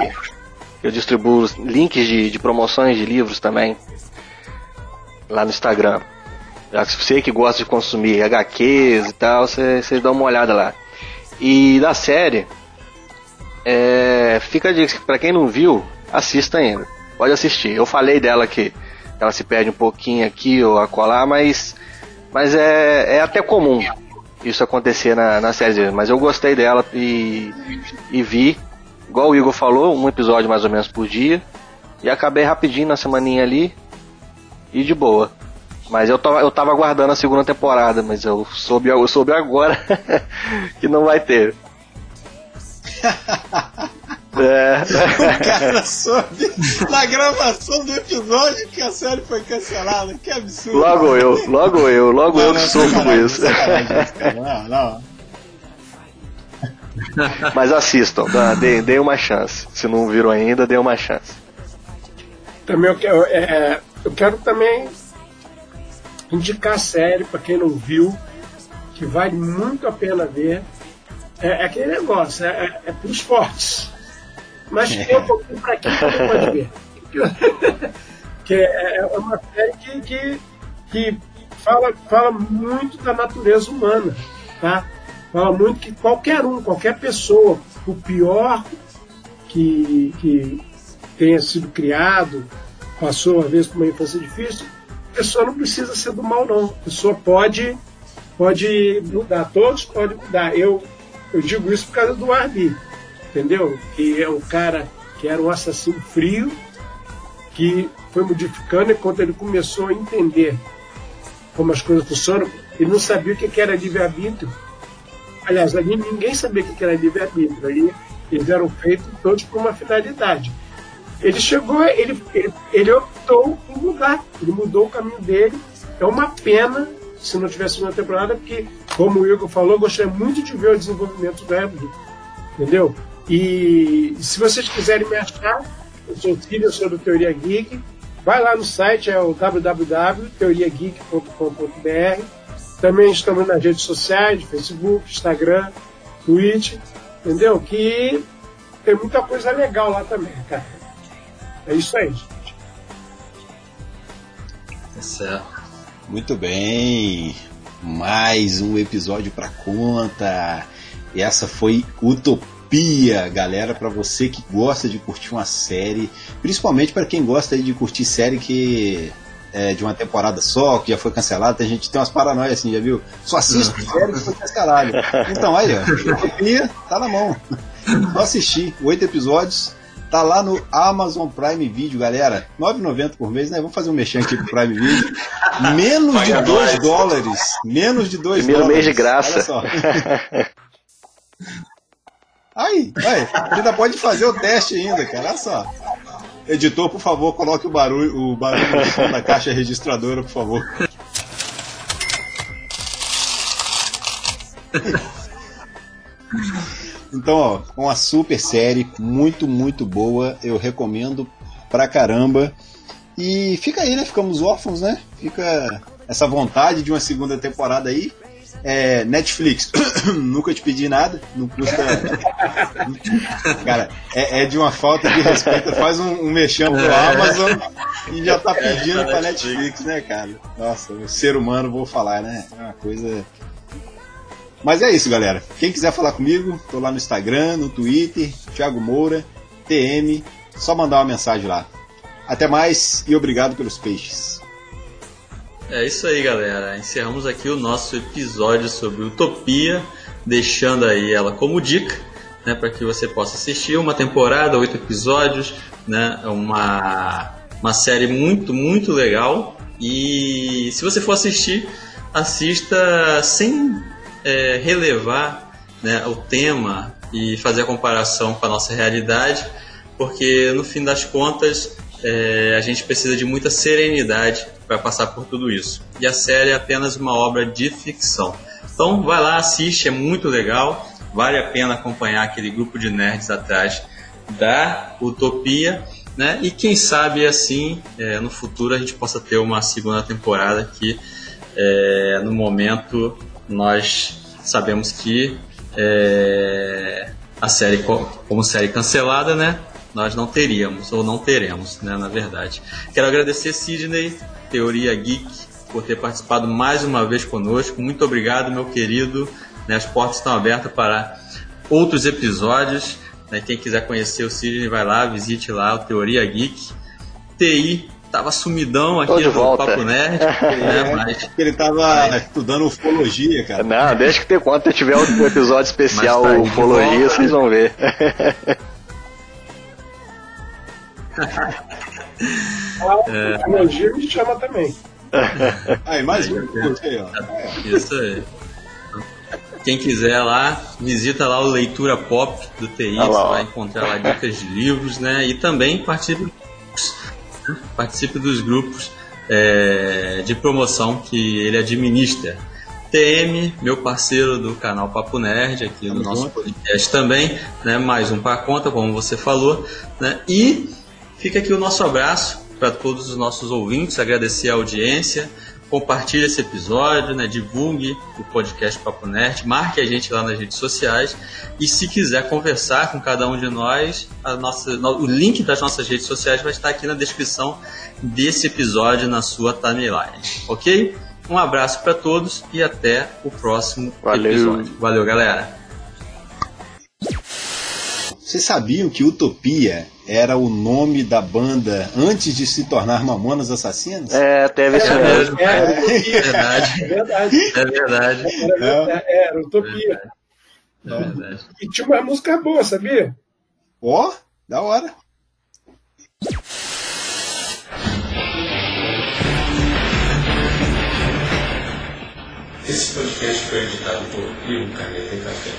eu distribuo links de, de promoções de livros também. Lá no Instagram. Já que você que gosta de consumir HQs e tal, você você dá uma olhada lá. E da série, é, fica a dica, pra quem não viu, assista ainda. Pode assistir. Eu falei dela que ela se perde um pouquinho aqui ou acolá, mas Mas é, é até comum isso acontecer na, na série. Mas eu gostei dela e, e vi, igual o Igor falou, um episódio mais ou menos por dia. E acabei rapidinho na semaninha ali e de boa. Mas eu, tava, eu tava aguardando a segunda temporada, mas eu soube, eu soube agora que não vai ter. é. O cara soube na gravação do episódio que a série foi cancelada. Que absurdo. Logo eu, logo eu, logo não, eu que sofro com isso. Não, não. Mas assistam, deem, deem uma chance. Se não viram ainda, deem uma chance. Também eu quero, é, é eu quero também indicar a série para quem não viu, que vale muito a pena ver. É, é aquele negócio, é, é, é para os fortes. Mas tem um pouquinho para quem pode ver. que é, é uma série que, que, que fala, fala muito da natureza humana, tá? Fala muito que qualquer um, qualquer pessoa, o pior que, que tenha sido criado, passou uma vez por uma infância difícil, pessoa não precisa ser do mal, não. A pessoa pode, pode mudar, todos podem mudar. Eu, eu digo isso por causa do Arby, entendeu? Que é o cara que era um assassino frio, que foi modificando e quando ele começou a entender como as coisas funcionam, ele não sabia o que era livre-arbítrio. Aliás, ali ninguém sabia o que era livre-arbítrio. Ali eles eram feitos todos por uma finalidade. Ele chegou, ele, ele, ele optou por mudar, ele mudou o caminho dele. É uma pena se não tivesse uma temporada, porque, como o Igor falou, eu gostaria muito de ver o desenvolvimento do Ebony, entendeu? E se vocês quiserem me achar, eu sou filho, eu sou do Teoria Geek, vai lá no site, é o www.teoriageek.com.br. Também estamos nas redes sociais, Facebook, Instagram, Twitch, entendeu? Que tem muita coisa legal lá também, cara. É isso aí, gente. É certo. Muito bem. Mais um episódio para conta. Essa foi Utopia, galera, para você que gosta de curtir uma série, principalmente para quem gosta de curtir série que é de uma temporada só, que já foi cancelada, tem gente tem umas paranoias assim, já viu? Só assiste série que foi cancelada. Então aí, ó, Utopia tá na mão. Só assistir, oito episódios, Tá lá no Amazon Prime Video, galera. 9,90 por mês, né? Vamos fazer um mexão aqui pro Prime Video. Menos de 2 dólares. Menos de 2 dólares. Primeiro mês de graça. Olha só. Aí, vai. Ainda pode fazer o teste ainda, cara. Olha só. Editor, por favor, coloque o barulho, o barulho da caixa registradora, por favor. Então, ó, uma super série, muito, muito boa. Eu recomendo pra caramba. E fica aí, né? Ficamos órfãos, né? Fica essa vontade de uma segunda temporada aí. É, Netflix, nunca te pedi nada, não custa. Cara, é, é, de uma falta de respeito. Faz um, um mexão pro Amazon e já tá pedindo pra Netflix, né, cara? Nossa, o ser humano, vou falar, né? É uma coisa mas é isso, galera. Quem quiser falar comigo, tô lá no Instagram, no Twitter, Thiago Moura, TM, só mandar uma mensagem lá. Até mais e obrigado pelos peixes. É isso aí, galera. Encerramos aqui o nosso episódio sobre Utopia, deixando aí ela como dica, né, para que você possa assistir uma temporada, oito episódios, né, uma uma série muito muito legal. E se você for assistir, assista sem é, relevar né, o tema e fazer a comparação com a nossa realidade, porque no fim das contas é, a gente precisa de muita serenidade para passar por tudo isso. E a série é apenas uma obra de ficção. Então vai lá, assiste, é muito legal, vale a pena acompanhar aquele grupo de nerds atrás da Utopia. Né? E quem sabe assim é, no futuro a gente possa ter uma segunda temporada que é, no momento nós sabemos que é, a série, como série cancelada, né? Nós não teríamos, ou não teremos, né? Na verdade. Quero agradecer Sidney, Teoria Geek, por ter participado mais uma vez conosco. Muito obrigado, meu querido. Né, as portas estão abertas para outros episódios. Né, quem quiser conhecer o Sidney, vai lá, visite lá o Teoria Geek. TI tava sumidão aqui do volta. Papo Nerd, né? Mas Ele tava estudando ufologia, cara. Não, deixa que ter quando tiver o episódio especial tá Ufologia, volta. vocês vão ver. A ufologia me chama também. Aí, mais um. Isso aí. Quem quiser lá, visita lá o Leitura Pop do TI, Ah lá, vai encontrar lá dicas de livros, né? E também participe, participe dos grupos é, de promoção que ele administra. TM, meu parceiro do canal Papo Nerd, aqui no nosso podcast também, né? Mais um para conta, como você falou, né? E fica aqui o nosso abraço para todos os nossos ouvintes, agradecer a audiência, compartilhe esse episódio, né? divulgue o podcast Papo Nerd, marque a gente lá nas redes sociais e se quiser conversar com cada um de nós, a nossa, no- o link das nossas redes sociais vai estar aqui na descrição desse episódio na sua timeline, ok? Um abraço para todos e até o próximo Valeu. episódio. Valeu, galera! Vocês sabiam que Utopia era o nome da banda antes de se tornar Mamonas Assassinas? É, teve isso É mesmo. mesmo, Era é utopia. verdade, É verdade. é verdade, Era, verdade. era utopia. é verdade. E tinha uma música boa, sabia? Ó, da hora. Esse podcast foi editado por Ivo Caneta e Café.